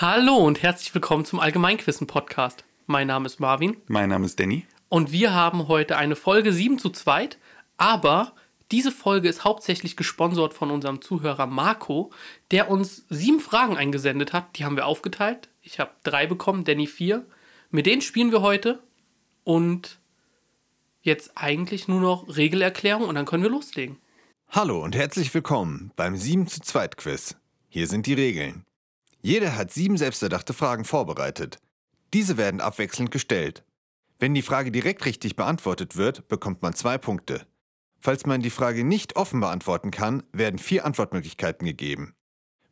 Hallo und herzlich willkommen zum Allgemeinquissen Podcast. Mein Name ist Marvin Mein Name ist Danny. und wir haben heute eine Folge 7 zu 2, aber diese Folge ist hauptsächlich gesponsert von unserem Zuhörer Marco, der uns sieben Fragen eingesendet hat. Die haben wir aufgeteilt. Ich habe drei bekommen, Danny vier. Mit denen spielen wir heute und jetzt eigentlich nur noch Regelerklärung und dann können wir loslegen. Hallo und herzlich willkommen beim 7 zu 2 Quiz. Hier sind die Regeln. Jeder hat sieben selbsterdachte Fragen vorbereitet. Diese werden abwechselnd gestellt. Wenn die Frage direkt richtig beantwortet wird, bekommt man zwei Punkte. Falls man die Frage nicht offen beantworten kann, werden vier Antwortmöglichkeiten gegeben.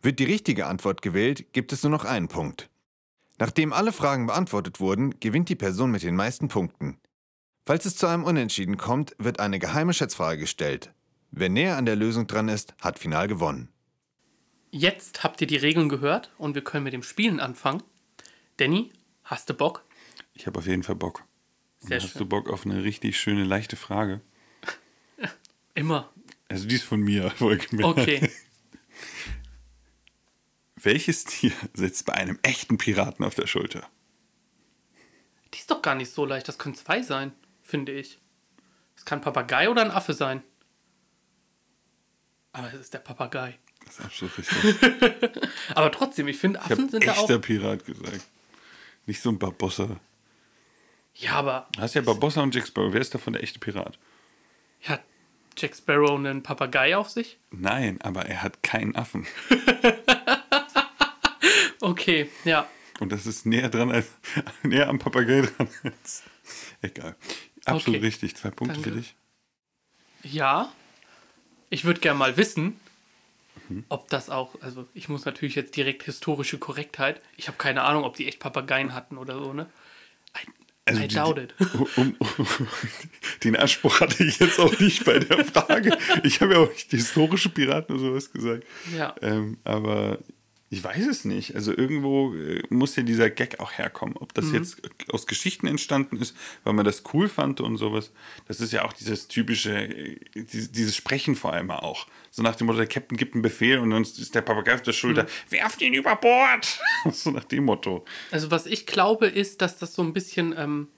Wird die richtige Antwort gewählt, gibt es nur noch einen Punkt. Nachdem alle Fragen beantwortet wurden, gewinnt die Person mit den meisten Punkten. Falls es zu einem Unentschieden kommt, wird eine geheime Schätzfrage gestellt. Wer näher an der Lösung dran ist, hat final gewonnen. Jetzt habt ihr die Regeln gehört und wir können mit dem Spielen anfangen. Danny, hast du Bock? Ich habe auf jeden Fall Bock. Sehr hast schön. du Bock auf eine richtig schöne, leichte Frage? Immer. Also die ist von mir, wohlgemerkt. Okay. Welches Tier sitzt bei einem echten Piraten auf der Schulter? Die ist doch gar nicht so leicht. Das können zwei sein, finde ich. Es kann ein Papagei oder ein Affe sein. Aber es ist der Papagei. Das ist absolut richtig. Aber trotzdem, ich finde, Ich Affen habe sind da auch. echter Pirat gesagt. Nicht so ein Barbossa. Ja, aber Du hast ja Barbossa und Jack Sparrow. Wer ist davon der echte Pirat? hat Jack Sparrow einen Papagei auf sich? Nein, aber er hat keinen Affen. Okay, ja. Und das ist näher dran als näher am Papagei dran als. Egal. Absolut Okay. richtig. Zwei Punkte Danke. für dich. Ja. Ich würde gerne mal wissen, Mhm. ob das auch, also ich muss natürlich jetzt direkt historische Korrektheit. Ich habe keine Ahnung, ob die echt Papageien hatten oder so, ne? I, Also I die- doubt it. Um, um, den Anspruch hatte ich jetzt auch nicht bei der Frage. Ich habe ja auch nicht historische Piraten oder sowas gesagt. Ja. Ähm, aber ich weiß es nicht. Also irgendwo äh, muss ja dieser Gag auch herkommen. Ob das jetzt aus Geschichten entstanden ist, weil man das cool fand und sowas. Das ist ja auch dieses typische, äh, dieses, Sprechen vor allem auch. So nach dem Motto, der Captain gibt einen Befehl und dann ist der Papagei auf der Schulter, werft ihn über Bord. so nach dem Motto. Also was ich glaube, ist, dass das so ein bisschen ähm,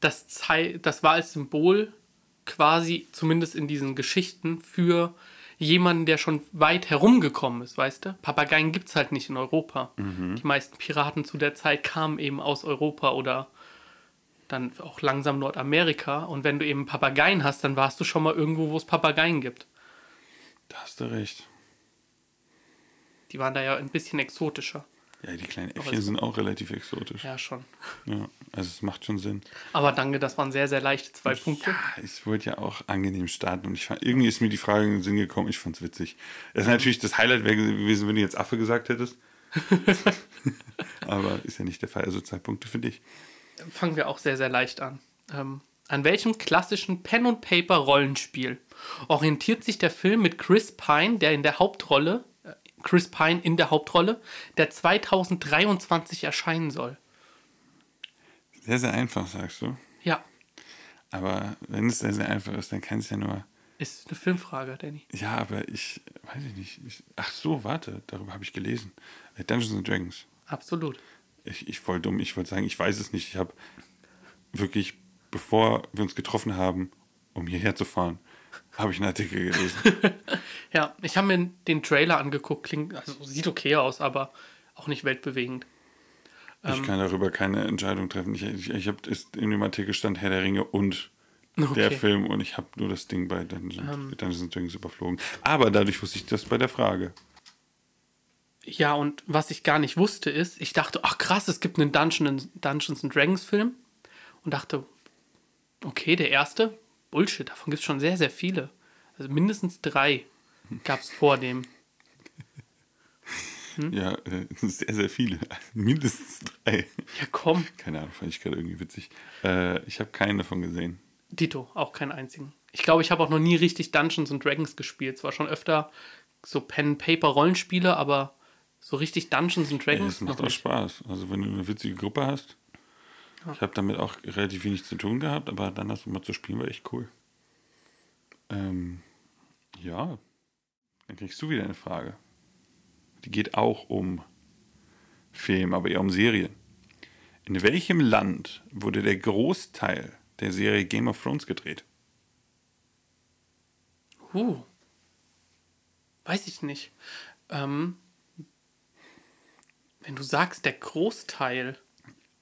das, Zei das war als Symbol quasi, zumindest in diesen Geschichten, für jemanden, der schon weit herumgekommen ist, weißt du? Papageien gibt es halt nicht in Europa. Die meisten Piraten zu der Zeit kamen eben aus Europa oder dann auch langsam Nordamerika. Und wenn du eben Papageien hast, dann warst du schon mal irgendwo, wo es Papageien gibt. Da hast du recht. Die waren da ja ein bisschen exotischer. Ja, die kleinen Äffchen es- sind auch relativ exotisch. Ja, schon. Ja, also es macht schon Sinn. Aber danke, das waren sehr, sehr leichte zwei Punkte. Ja, ich wollte ja auch angenehm starten und ich fand, irgendwie ist mir die Frage in den Sinn gekommen, ich fand's witzig. Das ist natürlich das Highlight wäre gewesen, wenn du jetzt Affe gesagt hättest. Aber ist ja nicht der Fall. Also zwei Punkte für dich. fangen wir auch sehr, sehr leicht an. Ähm, an welchem klassischen Pen-and-Paper-Rollenspiel orientiert sich der Film mit Chris Pine, der in der Hauptrolle, Chris Pine in der Hauptrolle, der 2023 erscheinen soll? Sehr, sehr einfach, sagst du. Ja, Aber wenn es sehr, sehr einfach ist, dann kann es ja nur. ist eine Filmfrage, Danny. Ja, aber ich weiß ich nicht. Ich, ach so, warte, darüber habe ich gelesen. Dungeons and Dragons. Absolut. Ich, ich voll dumm. Ich wollte sagen, ich weiß es nicht. Ich habe wirklich, bevor wir uns getroffen haben, um hierher zu fahren, habe ich einen Artikel gelesen. Ja, ich habe mir den Trailer angeguckt, klingt, also sieht okay aus, aber auch nicht weltbewegend. Ähm. Ich kann darüber keine Entscheidung treffen. Ich, ich, ich habe in dem Artikel stand Herr der Ringe und der Okay. Ähm. Film und ich habe nur das Ding bei Dungeons, Dungeons and Dragons überflogen. Aber dadurch wusste ich das bei der Frage. Ja, und was ich gar nicht wusste ist, ich dachte, ach krass, es gibt einen Dungeon Dungeons and Dragons Film und dachte, okay, der erste, Bullshit, davon gibt es schon sehr, sehr viele. Also mindestens drei gab es vor dem. Hm? Ja, äh, sehr, sehr viele. Mindestens drei. Ja, komm, Keine Ahnung, fand ich gerade irgendwie witzig. Äh, ich habe keinen davon gesehen. Dito, auch keinen einzigen. Ich glaube, ich habe auch noch nie richtig Dungeons and Dragons gespielt. Zwar schon öfter so Pen-Paper-Rollenspiele, aber so richtig Dungeons and Dragons das macht auch nicht. Spaß. Also wenn du eine witzige Gruppe hast. Ich habe damit auch relativ wenig zu tun gehabt, aber dann das mal zu spielen war echt cool. Ähm, ja, dann kriegst du wieder eine Frage. Die geht auch um Film, aber eher um Serien. In welchem Land wurde der Großteil der Serie Game of Thrones gedreht? Uh. Weiß ich nicht. Ähm, wenn du sagst, der Großteil.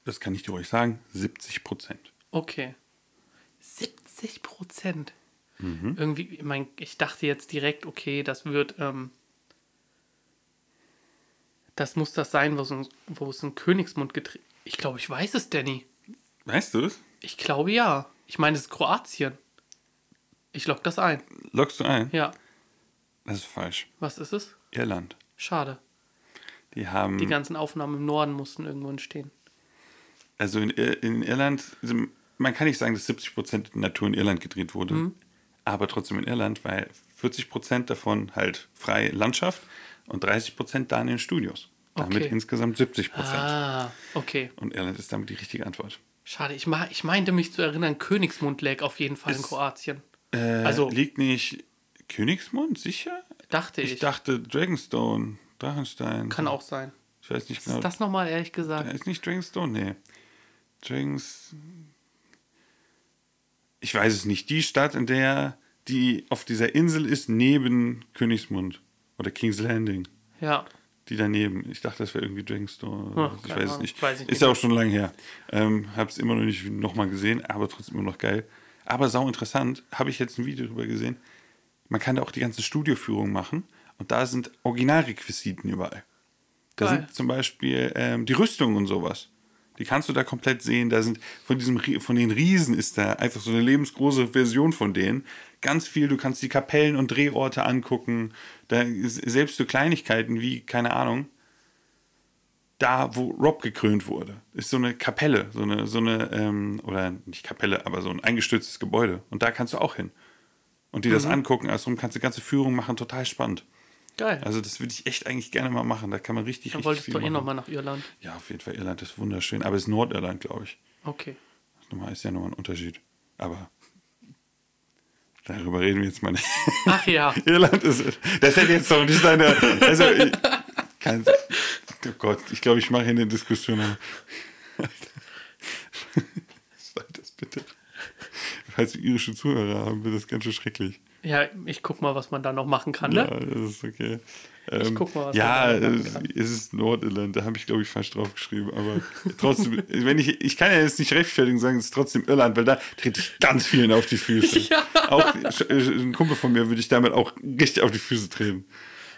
Das kann ich dir ruhig sagen, 70 Prozent. Okay. 70 Prozent. Mhm. Irgendwie, ich, mein, ich dachte jetzt direkt, okay, das wird. Ähm, das muss das sein, wo es ein, wo es ein Königsmund gedreht. Ich glaube, ich weiß es, Danny. Weißt du es? Ich glaube ja. Ich meine, es ist Kroatien. Ich log das ein. Loggst du ein? Ja. Das ist falsch. Was ist es? Irland. Schade. Die haben. Die ganzen Aufnahmen im Norden mussten irgendwo entstehen. Also in, in Irland, also man kann nicht sagen, dass 70 Prozent Natur in Irland gedreht wurde, Mhm. aber trotzdem in Irland, weil 40 Prozent davon halt freie Landschaft und 30 Prozent da in den Studios. Damit Okay. insgesamt 70 Prozent. Ah, okay. Und Irland ist damit die richtige Antwort. Schade. Ich, ma- ich meinte mich zu erinnern, Königsmund lag auf jeden Fall in Ist- Kroatien. Äh, Also- liegt nicht Königsmund, sicher? Dachte ich. Ich dachte Dragonstone, Drachenstein. Kann auch sein. Ich weiß nicht Was genau. ist das nochmal, ehrlich gesagt? Ist nicht Dragonstone? Nee. Dragons. Ich weiß es nicht. Die Stadt, in der die auf dieser Insel ist, neben Königsmund oder King's Landing. Ja. Die daneben. Ich dachte, das wäre irgendwie Dragonstone. Ach, ich keine weiß es nicht. Weiß ich ist nicht ja auch schon lange her. Ähm, Habe es immer noch nicht nochmal gesehen, aber trotzdem immer noch geil. Aber sau interessant, habe ich jetzt ein Video drüber gesehen. Man kann da auch die ganze Studioführung machen und da sind Originalrequisiten überall. Da Geil. sind zum Beispiel ähm, die Rüstungen und sowas. Die kannst du da komplett sehen. Da sind von diesem von den Riesen ist da einfach so eine lebensgroße Version von denen. Ganz viel. Du kannst die Kapellen und Drehorte angucken. Da selbst so Kleinigkeiten wie keine Ahnung. Da, wo Rob gekrönt wurde, ist so eine Kapelle, so eine, so eine, ähm, oder nicht Kapelle, aber so ein eingestürztes Gebäude. Und da kannst du auch hin. Und dir das angucken. Also kannst du ganze Führung machen, total spannend. Geil. Also das würde ich echt eigentlich gerne mal machen. Da kann man richtig, Dann richtig wolltest viel du eh nochmal nach Irland. Ja, auf jeden Fall. Irland ist wunderschön. Aber es ist Nordirland, glaube ich. Okay. Nochmal ist ja nochmal ein Unterschied. Aber darüber reden wir jetzt mal nicht. Ach ja. Irland ist. Das hätte jetzt doch nicht deine. Also, ich kann, oh Gott, ich glaube, ich mache hier eine Diskussion. Sag das bitte. Falls wir irische Zuhörer haben, wird das ganz schön schrecklich. Ja, ich guck mal, was man da noch machen kann, ne? Ja, das ist okay. Ähm, guck mal, was ja, man da machen es, kann. es ist Nordirland, da habe ich, glaube ich, falsch draufgeschrieben. Aber trotzdem, wenn ich, ich kann ja jetzt nicht rechtfertigen sagen, es ist trotzdem Irland, weil da trete ich ganz vielen auf die Füße. Ja. Auch äh, ein Kumpel von mir würde ich damit auch richtig auf die Füße treten.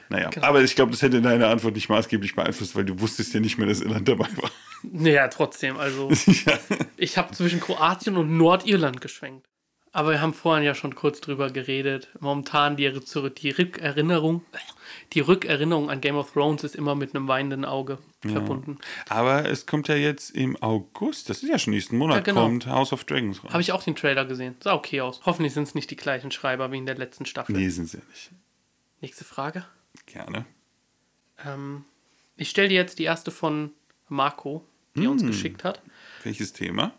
Naja, Genau. aber ich glaube, das hätte deine Antwort nicht maßgeblich beeinflusst, weil du wusstest ja nicht mehr, dass Irland dabei war. Naja, trotzdem. Also, ja. ich habe zwischen Kroatien und Nordirland geschwenkt. Aber wir haben vorhin ja schon kurz drüber geredet. Momentan die, die Rückerinnerung, die Rückerinnerung an Game of Thrones ist immer mit einem weinenden Auge verbunden. Aber es kommt ja jetzt im August, das ist ja schon nächsten Monat, Ja, genau. kommt House of Dragons raus. Habe ich auch den Trailer gesehen. Sah okay aus. Hoffentlich sind es nicht die gleichen Schreiber wie in der letzten Staffel. Nee, sind sie ja nicht. Nächste Frage. Gerne. Ähm, ich stelle dir jetzt die erste von Marco, die er uns geschickt hat. Welches Thema?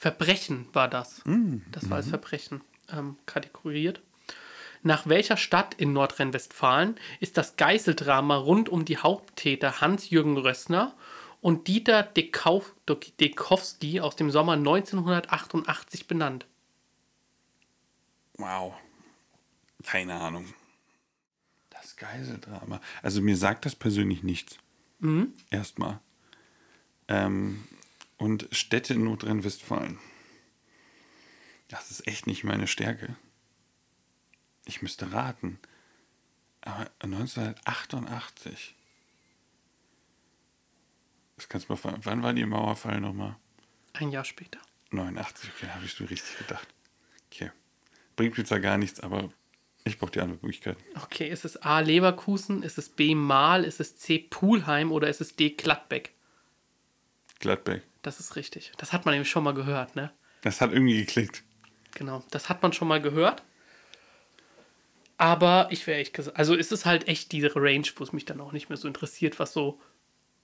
Verbrechen war das. Das war als Verbrechen ähm, kategoriert. Nach welcher Stadt in Nordrhein-Westfalen ist das Geißeldrama rund um die Haupttäter Hans-Jürgen Rössner und Dieter Dekauf Dekowski aus dem Sommer 1988 benannt? Wow. Keine Ahnung. Das Geiseldrama. Also mir sagt das persönlich nichts. Erstmal. Ähm, und Städte in Nordrhein-Westfalen. Das ist echt nicht meine Stärke. Ich müsste raten. Aber 1988. Das kannst du mal fragen. Wann war die Mauerfall nochmal? Ein Jahr später. 89, okay, habe ich so richtig gedacht. Okay. Bringt mir zwar gar nichts, aber ich brauche die Antwortmöglichkeiten. Okay, ist es A. Leverkusen, ist es B. Mahl, ist es C. Pulheim oder ist es D. Gladbeck? Gladbeck. Das ist richtig. Das hat man eben schon mal gehört, ne? Das hat irgendwie geklickt. Genau, das hat man schon mal gehört. Aber ich wäre echt gesagt, also ist es halt echt diese Range, wo es mich dann auch nicht mehr so interessiert, was so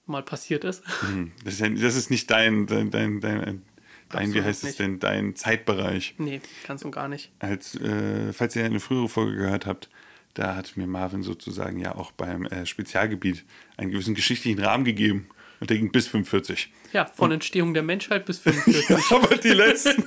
mal passiert ist. Hm, Das ist, ja, das ist nicht dein, dein, dein, dein, dein wie heißt es nicht. denn, dein Zeitbereich. nee, ganz und gar nicht. Als, äh, falls ihr eine frühere Folge gehört habt, da hat mir Marvin sozusagen ja auch beim äh, Spezialgebiet einen gewissen geschichtlichen Rahmen gegeben. Und der ging bis 45. Ja, von Entstehung der Menschheit bis 45. Ja, aber die letzten,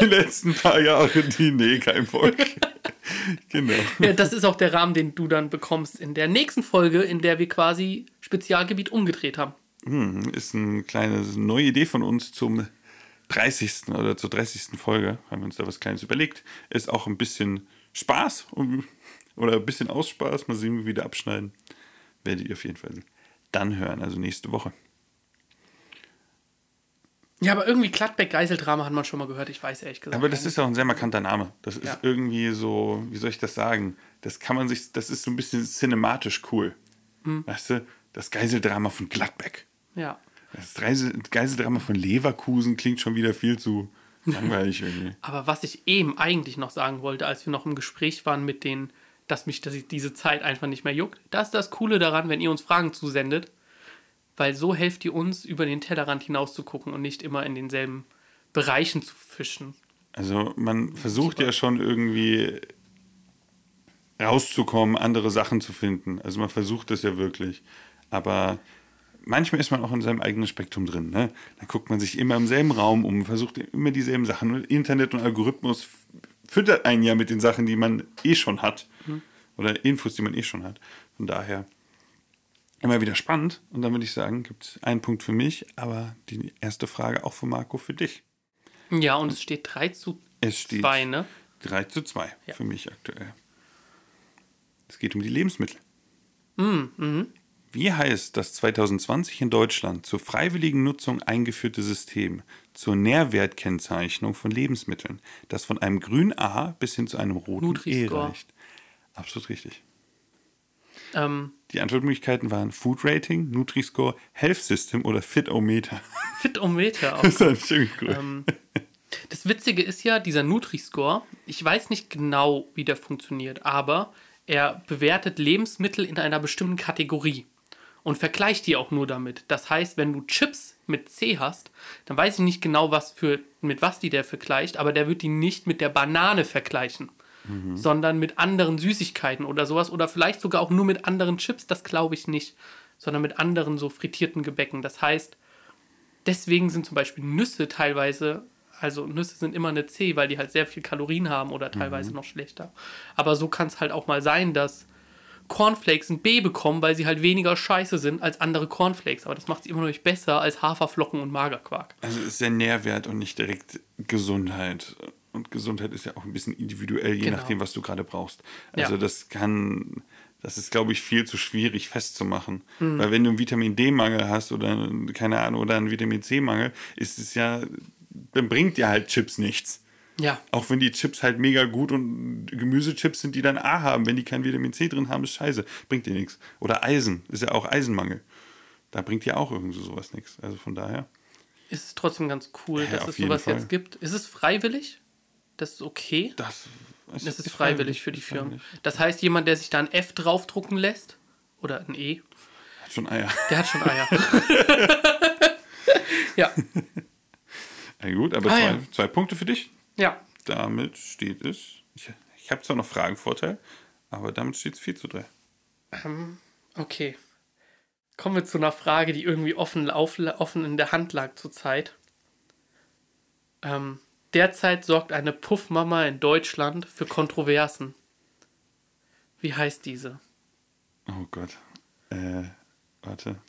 die letzten paar Jahre, die, nee, kein Volk. genau. Ja, das ist auch der Rahmen, den du dann bekommst in der nächsten Folge, in der wir quasi Spezialgebiet umgedreht haben. Hm, ist eine kleine neue Idee von uns zum 30. oder zur 30. Folge. Haben wir uns da was Kleines überlegt. Ist auch ein bisschen Spaß oder ein bisschen Ausspaß. Mal sehen, wie wir wieder abschneiden. Werdet ihr auf jeden Fall dann hören, also nächste Woche. Ja, aber irgendwie Gladbeck-Geiseldrama hat man schon mal gehört, ich weiß ehrlich gesagt. Aber das ist auch ein sehr markanter Name. Das ist Ja. irgendwie so, wie soll ich das sagen? Das kann man sich, das ist so ein bisschen cinematisch cool. Hm. Weißt du, das Geiseldrama von Gladbeck. Ja. Das Geisel- Geiseldrama von Leverkusen klingt schon wieder viel zu langweilig irgendwie. Aber was ich eben eigentlich noch sagen wollte, als wir noch im Gespräch waren mit denen, dass mich dass ich diese Zeit einfach nicht mehr juckt, das ist das Coole daran, wenn ihr uns Fragen zusendet, weil so helft ihr uns, über den Tellerrand hinaus zu gucken und nicht immer in denselben Bereichen zu fischen. Also man versucht ja schon irgendwie rauszukommen, andere Sachen zu finden. Also man versucht das ja wirklich. Aber manchmal ist man auch in seinem eigenen Spektrum drin. Ne? Da guckt man sich immer im selben Raum um, versucht immer dieselben Sachen. Und Internet und Algorithmus füttert einen ja mit den Sachen, die man eh schon hat. Oder Infos, die man eh schon hat. Von daher immer wieder spannend. Und dann würde ich sagen, gibt es einen Punkt für mich, aber die erste Frage auch von Marco für dich. Ja, und es steht 3 zu Es steht 2, ne? 3 zu 2 Ja. für mich aktuell. Es geht um die Lebensmittel. Mm, Wie heißt das 2020 in Deutschland zur freiwilligen Nutzung eingeführte System zur Nährwertkennzeichnung von Lebensmitteln, das von einem grünen A bis hin zu einem roten E reicht? Absolut richtig. Ähm, Die Antwortmöglichkeiten waren Food Rating, Nutri-Score, Health System oder Fitometer. Fitometer auch. Das ist cool. Ähm, das Witzige ist ja, dieser Nutri-Score, ich weiß nicht genau, wie der funktioniert, aber er bewertet Lebensmittel in einer bestimmten Kategorie und vergleicht die auch nur damit. Das heißt, wenn du Chips mit C hast, dann weiß ich nicht genau, was für, mit was die der vergleicht, aber der wird die nicht mit der Banane vergleichen, sondern mit anderen Süßigkeiten oder sowas oder vielleicht sogar auch nur mit anderen Chips, das glaube ich nicht, sondern mit anderen so frittierten Gebäcken. Das heißt, deswegen sind zum Beispiel Nüsse teilweise, also Nüsse sind immer eine C, weil die halt sehr viel Kalorien haben oder teilweise noch schlechter. Aber so kann es halt auch mal sein, dass Cornflakes ein B bekommen, weil sie halt weniger scheiße sind als andere Cornflakes. Aber das macht sie immer noch nicht besser als Haferflocken und Magerquark. Also es ist der Nährwert und nicht direkt Gesundheit. Und Gesundheit ist ja auch ein bisschen individuell, je Genau. nachdem, was du gerade brauchst. Also Ja. das kann, das ist, glaube ich, viel zu schwierig festzumachen. Mhm. Weil wenn du einen Vitamin D-Mangel hast oder keine Ahnung, oder einen Vitamin C-Mangel, ist es ja, dann bringt dir halt Chips nichts. Ja, Auch wenn die Chips halt mega gut und Gemüsechips sind, die dann A haben. Wenn die kein Vitamin C drin haben, ist scheiße. Bringt dir nichts. Oder Eisen, ist ja auch Eisenmangel. Da bringt dir auch irgendwie sowas nichts. Also von daher. ist es trotzdem ganz cool, Ja, dass es sowas Fall. jetzt gibt. Ist es freiwillig? Das ist okay? Das, Das ist freiwillig für die Firmen. Das heißt, jemand, der sich da ein F draufdrucken lässt, oder ein E, Hat schon Eier. der hat schon Eier. ja, Na gut, aber Ah, zwei, ja. zwei Punkte für dich. Ja. Damit steht es. Ich, ich habe zwar noch Fragenvorteil, aber damit steht es 4 zu 3. Okay. Kommen wir zu einer Frage, die irgendwie offen, auf, offen in der Hand lag zurzeit. Ähm, derzeit sorgt eine Puffmama in Deutschland für Kontroversen. Wie heißt diese? Oh Gott. Äh, warte.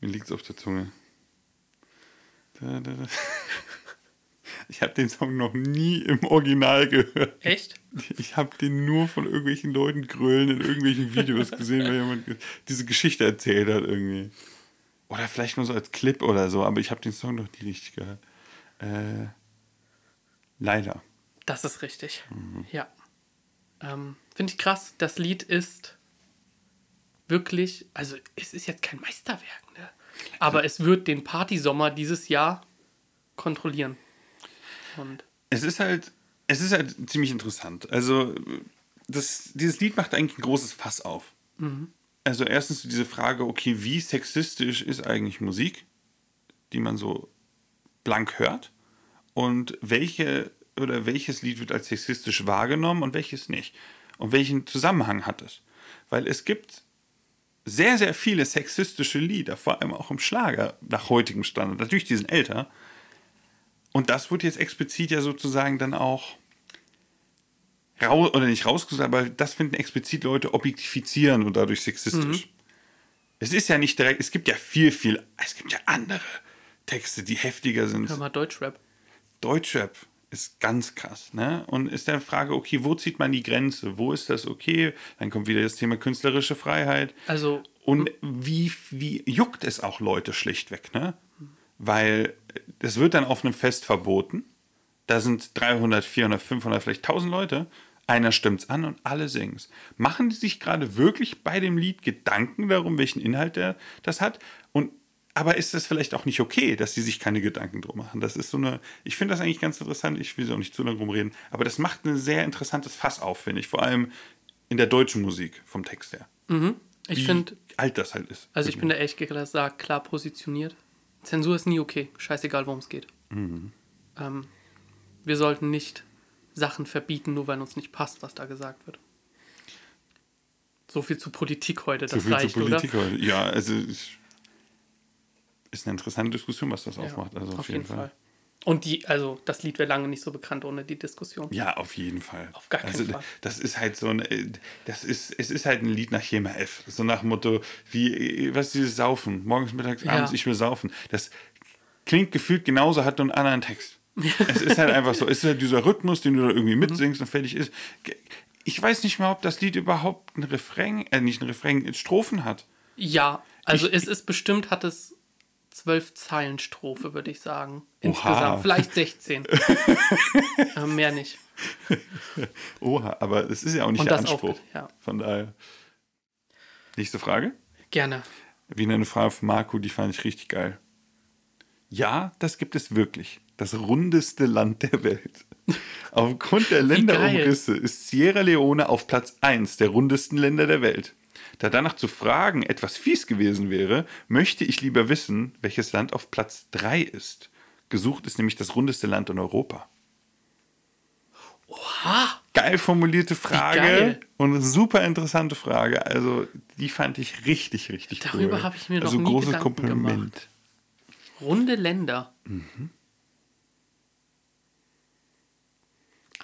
Mir liegt's auf der Zunge. Da, da, da. Ich habe den Song noch nie im Original gehört. Echt? Ich habe den nur von irgendwelchen Leuten grölen in irgendwelchen Videos gesehen, weil jemand diese Geschichte erzählt hat irgendwie. Oder vielleicht nur so als Clip oder so, aber ich habe den Song noch nie richtig gehört. Äh, leider. Das ist richtig. Ja. Ähm, Finde ich krass. Das Lied ist wirklich, also es ist jetzt kein Meisterwerk, ne? Aber es wird den Partysommer dieses Jahr kontrollieren. Und Es ist halt, es ist halt ziemlich interessant. Also, das, dieses Lied macht eigentlich ein großes Fass auf. Also, erstens diese Frage, okay, wie sexistisch ist eigentlich Musik, die man so blank hört? Und welche oder welches Lied wird als sexistisch wahrgenommen und welches nicht? und welchen Zusammenhang hat es? Weil es gibt sehr, sehr viele sexistische Lieder, vor allem auch im Schlager nach heutigem Standard. Natürlich, die sind älter. Und das wird jetzt explizit ja sozusagen dann auch raus, oder nicht rausgesucht, aber das finden explizit Leute objektifizieren und dadurch sexistisch. Es ist ja nicht direkt, es gibt ja viel, viel, es gibt ja andere Texte, die heftiger sind. Hör mal Deutschrap. Deutschrap ist ganz krass, ne? Und ist der Frage, okay, wo zieht man die Grenze? Wo ist das okay? Dann kommt wieder das Thema künstlerische Freiheit. Also, Und wie, wie juckt es auch Leute schlichtweg, ne? Weil es wird dann auf einem Fest verboten. Da sind 300, 400, 500, vielleicht 1000 Leute. Einer stimmt's an und alle singen's. Machen die sich gerade wirklich bei dem Lied Gedanken darum, welchen Inhalt der, das hat? Und aber ist das vielleicht auch nicht okay, dass sie sich keine Gedanken drum machen? Das ist so eine, ich finde das eigentlich ganz interessant, ich will auch nicht zu lange rumreden, aber das macht ein sehr interessantes Fass auf, finde ich, vor allem in der deutschen Musik vom Text her. ich Wie finde, alt das halt ist. also ich bin da gesagt klar positioniert. Zensur ist nie okay. Scheißegal, worum es geht. Ähm, wir sollten nicht Sachen verbieten, nur weil uns nicht passt, was da gesagt wird. So viel zu Politik heute, das so viel reicht, zu Politik oder? heute. Ja, also es ist eine interessante Diskussion, was das aufmacht. Also auf jeden Fall. Und die, also das Lied wäre lange nicht so bekannt ohne die Diskussion. Ja, auf jeden Fall. Auf gar keinen also, Fall. Das ist halt so ein, äh, das ist, es ist halt ein Lied nach Schema F. So nach dem Motto, wie, äh, was ist dieses Saufen? Morgens, mittags, Ja. abends, ich will saufen. Das klingt gefühlt genauso, hat nur einen anderen Text. es ist halt einfach so. Es ist halt dieser Rhythmus, den du da irgendwie Mhm. mitsingst und fertig ist. Ich weiß nicht mal, ob das Lied überhaupt ein Refrain, äh, nicht ein Refrain, Strophen hat. Ja, also Ich- es ist bestimmt, hat es zwölf Zeilen Strophe, würde ich sagen. Oha. Insgesamt. Vielleicht 16. äh, mehr nicht. Oha, aber das ist ja auch nicht Und der das auch, Anspruch. ja. Von daher. Nächste Frage. Gerne. Wie eine Frage von Marco, die fand ich richtig geil. Ja, das gibt es wirklich. Das rundeste Land der Welt. Aufgrund der Länderumrisse ist Sierra Leone auf Platz 1 der rundesten Länder der Welt. Da danach zu fragen etwas fies gewesen wäre, möchte ich lieber wissen, welches Land auf Platz 3 ist. Gesucht ist nämlich das rundeste Land in Europa. Oha! Geil formulierte Frage geil. und eine super interessante Frage. Also, die fand ich richtig, richtig cool. Darüber habe ich mir noch also, nie großes Gedanken Kompliment. gemacht. Runde Länder.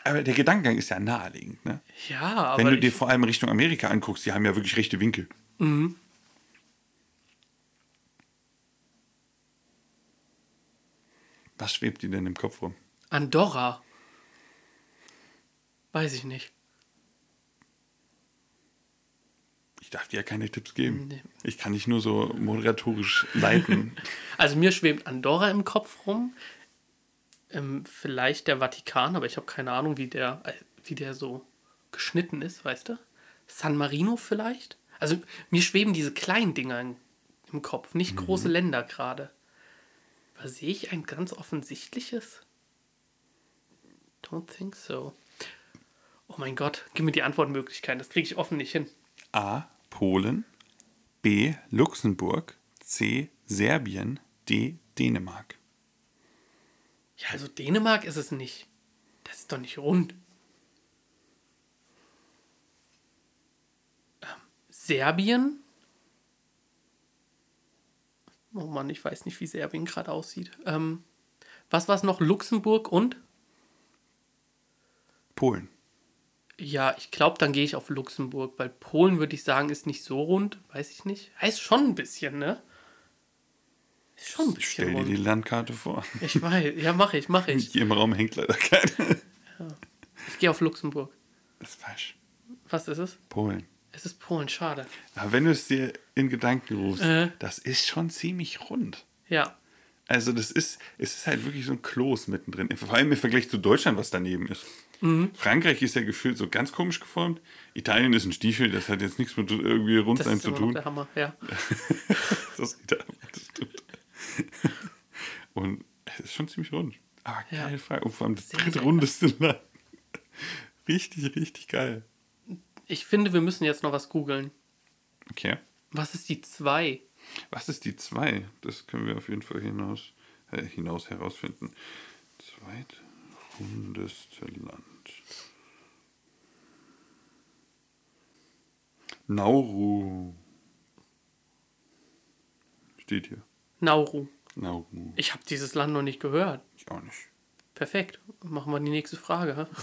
Aber der Gedankengang ist ja naheliegend. Ne? Ja, aber Wenn du dir vor allem Richtung Amerika anguckst, die haben ja wirklich rechte Winkel. Was schwebt dir denn im Kopf rum? Andorra. Weiß ich nicht. Ich darf dir ja keine Tipps geben. Nee. Ich kann dich nur so moderatorisch leiten. Also mir schwebt Andorra im Kopf rum. Ähm, vielleicht der Vatikan, aber ich habe keine Ahnung, wie der, äh, wie der so geschnitten ist, weißt du? San Marino vielleicht? Also mir schweben diese kleinen Dinger in, im Kopf, nicht große Länder gerade. Aber sehe ich ein ganz offensichtliches? Don't think so. Oh mein Gott, gib mir die Antwortmöglichkeiten, das kriege ich offen nicht hin. A. Polen. B. Luxemburg. C. Serbien. D. Dänemark. Ja, also Dänemark ist es nicht. Das ist doch nicht rund. Ähm, Serbien? Oh Mann, ich weiß nicht, wie Serbien gerade aussieht. Ähm, was war es noch? Luxemburg und? Polen. Ja, ich glaube, dann gehe ich auf Luxemburg, weil Polen, würde ich sagen, ist nicht so rund. Weiß ich nicht. Heißt schon ein bisschen, ne? Ist schon ein bisschen Stell dir rund. die Landkarte vor. Ich weiß. Ja, mache ich, mache ich. Hier im Raum hängt leider keine. Ich gehe auf Luxemburg. Das ist falsch. Was ist es? Polen. Es ist Polen, schade. Aber wenn du es dir in Gedanken rufst, Äh. das ist schon ziemlich rund. Ja. Also das ist, es ist halt wirklich so ein Kloß mittendrin. Vor allem im Vergleich zu Deutschland, was daneben ist. Mhm. Frankreich ist ja gefühlt so ganz komisch geformt. Italien ist ein Stiefel, das hat jetzt nichts mit irgendwie rund Das sein ist zu immer noch tun. der Hammer, ja. Das, ist der- das stimmt. Und es ist schon ziemlich rund. Aber Ja. geile Frage. Und vor allem das sehr drittrundeste Land. Richtig, richtig geil. Ich finde, wir müssen jetzt noch was googeln. Okay. Was ist die 2? Was ist die 2? Das können wir auf jeden Fall hinaus, äh, hinaus herausfinden. Zweitrundeste Land. Nauru. Steht hier. Nauru. Nauru. Ich habe dieses Land noch nicht gehört. Ich auch nicht. Perfekt. Machen wir die nächste Frage.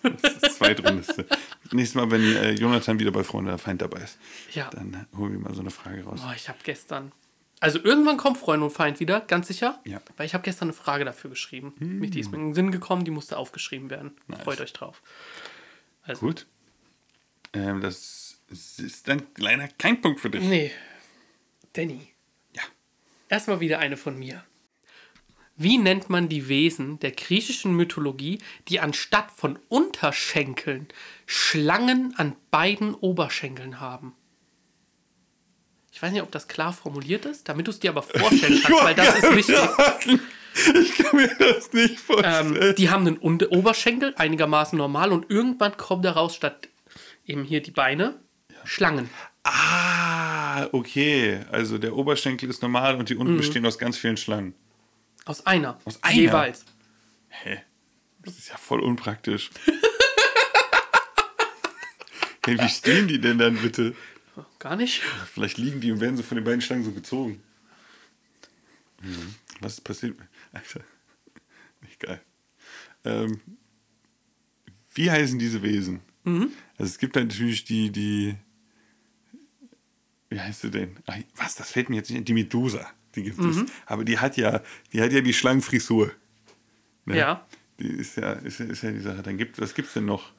Das ist zweitrundeste. Nächstes Mal, wenn äh, Jonathan wieder bei Freunde der Feind dabei ist, Ja. dann äh, holen wir mal so eine Frage raus. Boah, ich habe gestern. Also irgendwann kommt Freund und Feind wieder, ganz sicher. Ja. Weil ich habe gestern eine Frage dafür geschrieben. Mich die ist mir in den Sinn gekommen, die musste aufgeschrieben werden. Nice. Freut euch drauf. Also, Gut. Ähm, das ist dann leider kein Punkt für dich. Nee. Danny. Erstmal wieder eine von mir. Wie nennt man die Wesen der griechischen Mythologie, die anstatt von Unterschenkeln Schlangen an beiden Oberschenkeln haben? Ich weiß nicht, ob das klar formuliert ist, damit du es dir aber vorstellen kannst, weil das ist wichtig. Ich kann mir das nicht vorstellen. Ähm, die haben einen Oberschenkel, einigermaßen normal, und irgendwann kommen daraus statt eben hier die Beine Schlangen. ah, okay. Also der Oberschenkel ist normal und die unten bestehen aus ganz vielen Schlangen. Aus einer. Aus einer? Jeweils. Hä? Das ist ja voll unpraktisch. hey, wie stehen die denn dann bitte? Gar nicht. Vielleicht liegen die und werden so von den beiden Schlangen so gezogen. Mhm. Was ist passiert? Alter. Nicht geil. Ähm, wie heißen diese Wesen? Also es gibt natürlich die, die. Wie heißt sie denn? Ach, was? Das fällt mir jetzt nicht. Die Medusa. Die gibt es. Aber die hat ja, die hat ja die Schlangenfrisur. Ne? Ja. Die ist ja, ist ist ja die Sache. Dann gibt, was gibt es denn noch?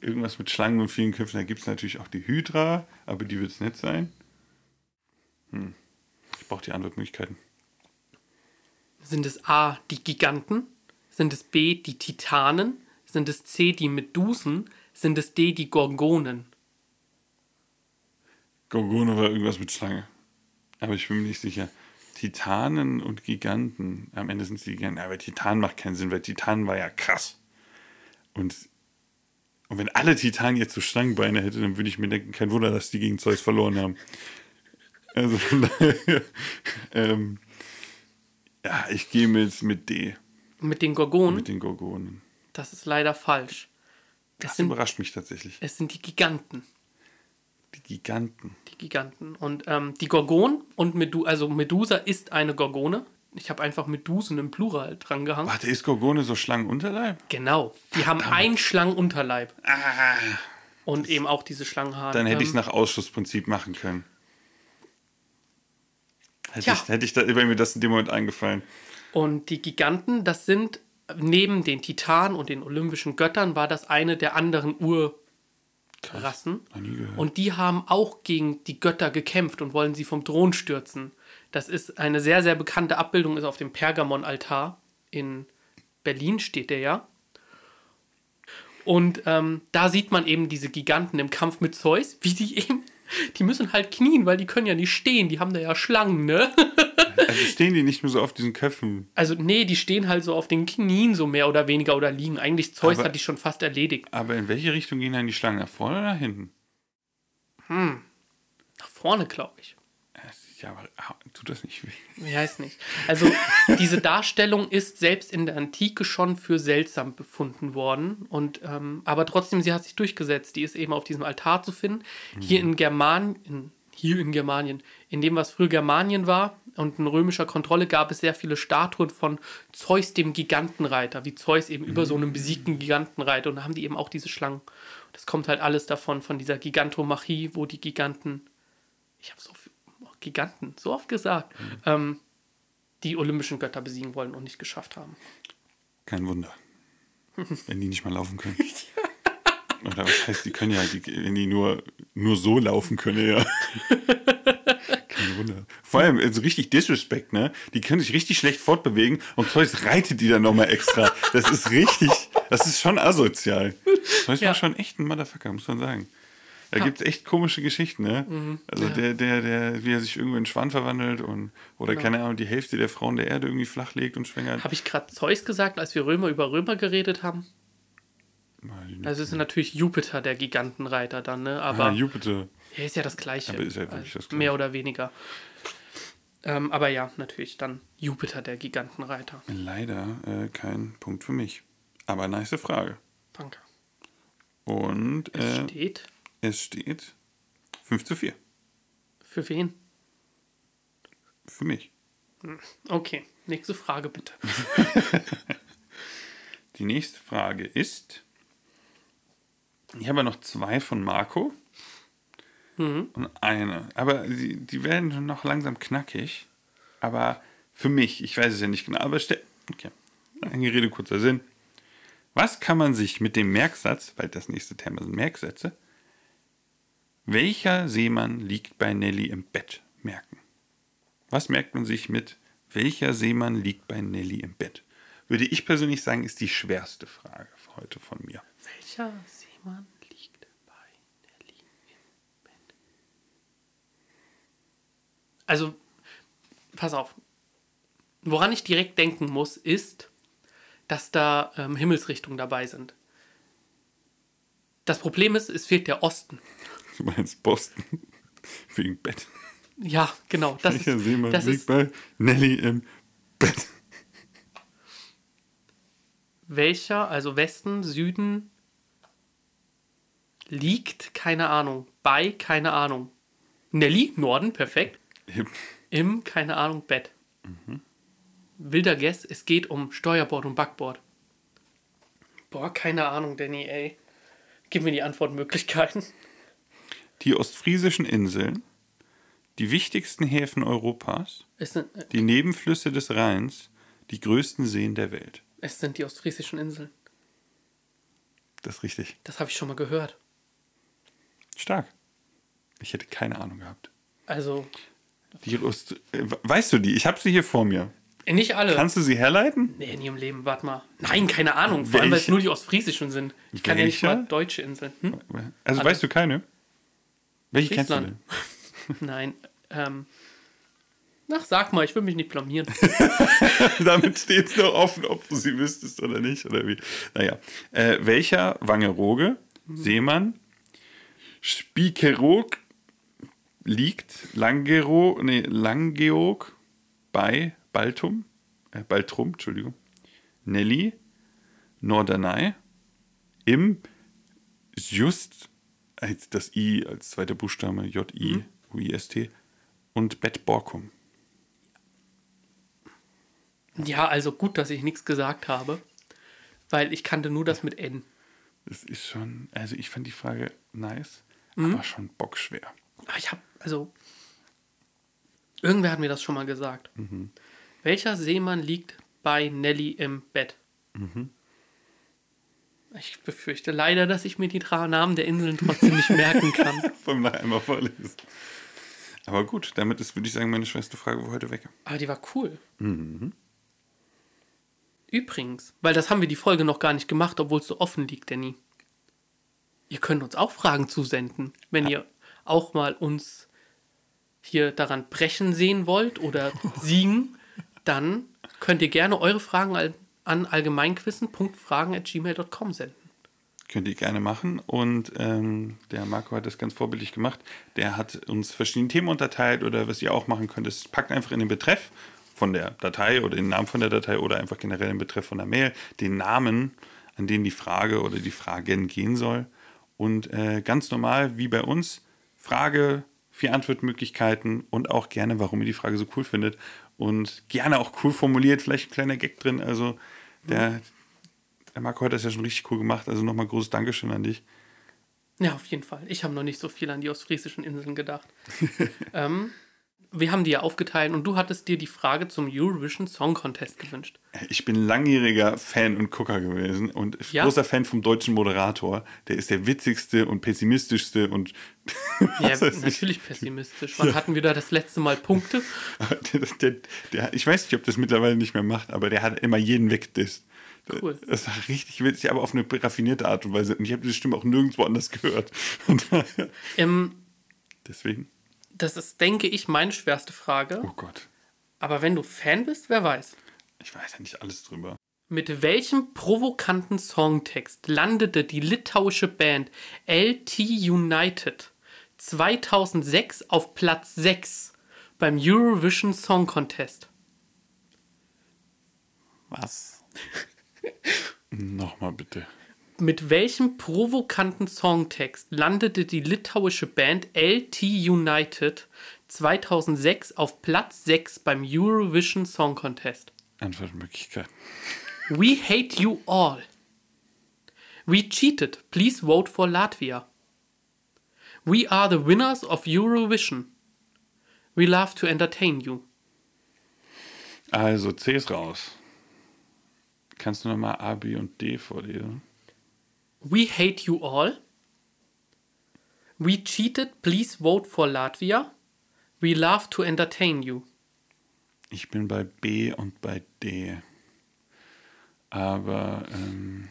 Irgendwas mit Schlangen und vielen Köpfen. Da gibt es natürlich auch die Hydra, aber die wird es nicht sein. Hm. Ich brauche die Antwortmöglichkeiten. Sind es A, die Giganten? Sind es B, die Titanen? Sind es C, die Medusen? Sind es D, die Gorgonen? Gorgone war irgendwas mit Schlange. Aber ich bin mir nicht sicher. Titanen und Giganten. Am Ende sind es die Giganten. Aber Titan macht keinen Sinn, weil Titan war ja krass. Und, und wenn alle Titanen jetzt so Schlangenbeine hätten, dann würde ich mir denken, kein Wunder, dass die gegen Zeus verloren haben. Also von daher, ähm, ja, ich gehe mit, mit D, Mit den Gorgonen? mit den Gorgonen. Das ist leider falsch. Es Das sind, überrascht mich tatsächlich. es sind die Giganten. Die Giganten. Die Giganten. Und ähm, die Gorgon und Medu also Medusa ist eine Gorgone. Ich habe einfach Medusen im Plural dran gehangen. Warte, ist Gorgone so Schlangenunterleib? Genau. Die haben einen Schlangenunterleib. Ah, Und eben auch diese Schlangenhaare. dann hätte ich es Ähm, nach Ausschussprinzip machen können. Hätte, ich, hätte ich da, wäre mir das in dem Moment eingefallen. Und die Giganten, das sind neben den Titanen und den olympischen Göttern, war das eine der anderen Urrassen. Gehört. Und die haben auch gegen die Götter gekämpft und wollen sie vom Thron stürzen. Das ist eine sehr, sehr bekannte Abbildung, ist auf dem Pergamon-Altar in Berlin, steht der ja. Und ähm, da sieht man eben diese Giganten im Kampf mit Zeus, wie die eben, die müssen halt knien, weil die können ja nicht stehen, die haben da ja Schlangen, ne? Also stehen die nicht nur so auf diesen Köpfen. Also, nee, die stehen halt so auf den Knien so mehr oder weniger oder liegen. Eigentlich Zeus Aber- hat die schon fast erledigt. Aber in welche Richtung gehen dann die Schlangen? Nach vorne oder nach hinten? Nach vorne, glaube ich. Ja, aber ah, tut das nicht weh? Ich weiß nicht. Also, diese Darstellung ist selbst in der Antike schon für seltsam befunden worden. Und, ähm, aber trotzdem, sie hat sich durchgesetzt. Die ist eben auf diesem Altar zu finden. Hier in German, in, hier in Germanien, in dem, was früher Germanien war und in römischer Kontrolle, gab es sehr viele Statuen von Zeus, dem Gigantenreiter, wie Zeus eben über so einem besiegten Gigantenreiter. Und da haben die eben auch diese Schlangen. Das kommt halt alles davon, von dieser Gigantomachie, wo die Giganten, ich habe so viel, oh, Giganten, so oft gesagt, ähm, die olympischen Götter besiegen wollen und nicht geschafft haben. Kein Wunder. Wenn die nicht mal laufen können. Oder was heißt, die können ja, die, wenn die nur, nur so laufen können, ja. Kein Wunder. Vor allem, also richtig Disrespect, ne? Die können sich richtig schlecht fortbewegen und Zeus reitet die dann nochmal extra. Das ist richtig, das ist schon asozial. Zeus Ja. war schon echt ein Motherfucker, muss man sagen. Da gibt es echt komische Geschichten, ne? Mhm. Also der, der, der, wie er sich irgendwo in Schwan verwandelt und oder keine Ahnung, die Hälfte der Frauen der Erde irgendwie flachlegt und schwängert. Habe ich gerade Zeus gesagt, als wir Römer über Römer geredet haben? Also es ist natürlich Jupiter, der Gigantenreiter dann, ne? Aber ah, Jupiter. er ist ja das Gleiche. Aber ist ja wirklich das Gleiche. Mehr oder weniger. Ähm, aber ja, natürlich dann Jupiter, der Gigantenreiter. Leider äh, kein Punkt für mich. Aber nice Frage. Danke. Und Es äh, steht es steht 5 zu 4. Für wen? Für mich. Okay, nächste Frage bitte. Die nächste Frage ist. Ich habe noch zwei von Marco. Und eine. Aber die, die werden schon noch langsam knackig. Aber für mich, ich weiß es ja nicht genau, aber stell. Okay. Lange Rede, kurzer Sinn. Was kann man sich mit dem Merksatz, weil das nächste Thema sind Merksätze, welcher Seemann liegt bei Nelly im Bett merken? Was merkt man sich mit welcher Seemann liegt bei Nelly im Bett? Würde ich persönlich sagen, ist die schwerste Frage heute von mir. Welcher Seemann liegt bei Nelly im Bett? Also, pass auf. Woran ich direkt denken muss, ist, dass da ähm, Himmelsrichtungen dabei sind. Das Problem ist, es fehlt der Osten. Du meinst Boston wegen Bett. Ja, genau. Das Welcher ist, Seemann das liegt ist bei Nelly im Bett? welcher, also Westen, Süden, liegt, keine Ahnung. Bei, keine Ahnung. Nelly, Norden, perfekt. Im, keine Ahnung, Bett. Wilder Guess, es geht um Steuerbord und Backbord. Boah, keine Ahnung, Danny, ey. Gib mir die Antwortmöglichkeiten. Die ostfriesischen Inseln, die wichtigsten Häfen Europas, sind, äh, die Nebenflüsse des Rheins, die größten Seen der Welt. es sind die ostfriesischen Inseln. Das ist richtig. Das habe ich schon mal gehört. Stark. Ich hätte keine Ahnung gehabt. Also, Die Ost äh, weißt du die? Ich habe sie hier vor mir. äh, nicht alle. Kannst du sie herleiten? nee, nie im Leben, warte mal. Nein, keine Ahnung. Vor allem, weil es Welche? nur die ostfriesischen sind. Ich kann ja nicht Welche? mal deutsche Inseln. Hm? Also Alle. weißt du keine? Welche kennst du denn? Nein. Ähm. Ach, sag mal, ich will mich nicht blamieren. Damit steht es noch offen, ob du sie wüsstest oder nicht. Oder wie. Naja. Äh, welcher Wangerooge, Seemann, Spiekeroog liegt Langero, nee, Langeoog bei Baltum, äh, Baltrum, Entschuldigung, Nelly, Norderney, im Just, als das I als zweiter Buchstabe, J-I, U-I-S-T, und Bett Borkum. ja, also gut, dass ich nichts gesagt habe. Weil ich kannte nur das mit N. Das ist schon, also ich fand die Frage nice, Mhm. aber schon bockschwer. Ich habe, also. Irgendwer hat mir das schon mal gesagt. Welcher Seemann liegt bei Nelly im Bett? Ich befürchte leider, dass ich mir die Namen der Inseln trotzdem nicht merken kann. Beim nach einmal vorlesen. Aber gut, damit ist, würde ich sagen, meine schwerste Frage für heute weg. Aber die war cool. Übrigens, weil das haben wir die Folge noch gar nicht gemacht, obwohl es so offen liegt, Danny. Ihr könnt uns auch Fragen zusenden, wenn ihr auch mal uns hier daran brechen sehen wollt oder siegen, dann könnt ihr gerne eure Fragen an allgemeinquissen.fragen.gmail.com senden. Könnt ihr gerne machen. Und ähm, der Marco hat das ganz vorbildlich gemacht. Der hat uns verschiedene Themen unterteilt oder was ihr auch machen könnt, ist, packt einfach in den Betreff von der Datei oder den Namen von der Datei oder einfach generell den Betreff von der Mail, den Namen, an den die Frage oder die Fragen gehen soll. Und äh, ganz normal, wie bei uns, Frage, vier Antwortmöglichkeiten und auch gerne, warum ihr die Frage so cool findet. Und gerne auch cool formuliert, vielleicht ein kleiner Gag drin. Also der, der Marco hat das ja schon richtig cool gemacht. Also nochmal großes Dankeschön an dich. Ja, auf jeden Fall. Ich habe noch nicht so viel an die ostfriesischen Inseln gedacht. ähm, wir haben die ja aufgeteilt und du hattest dir die Frage zum Eurovision Song Contest gewünscht. Ich bin langjähriger Fan und Gucker gewesen und Ja? großer Fan vom deutschen Moderator. Der ist der witzigste und pessimistischste und Ja, natürlich pessimistisch. Wann hatten wir da das letzte Mal Punkte? der, der, der, ich weiß nicht, ob das mittlerweile nicht mehr macht, aber der hat immer jeden weggedisst. Cool. Das war richtig witzig, aber auf eine raffinierte Art und Weise. Und ich habe diese Stimme auch nirgendwo anders gehört. Ähm, deswegen, das ist, denke ich, meine schwerste Frage. oh Gott, Aber wenn du Fan bist, wer weiß. ich weiß ja nicht alles drüber. Mit welchem provokanten Songtext landete die litauische Band LT United 2006 auf Platz 6 beim Eurovision Song Contest? Was? Nochmal bitte. Mit welchem provokanten Songtext landete die litauische Band LT United 2006 auf Platz 6 beim Eurovision Song Contest? Antwortmöglichkeit. We hate you all. We cheated. Please vote for Latvia. We are the winners of Eurovision. We love to entertain you. Also C ist raus. Kannst du nochmal A, B und D vorlesen? We hate you all. We cheated. Please vote for Latvia. We love to entertain you. Ich bin bei B und bei D. Aber ähm,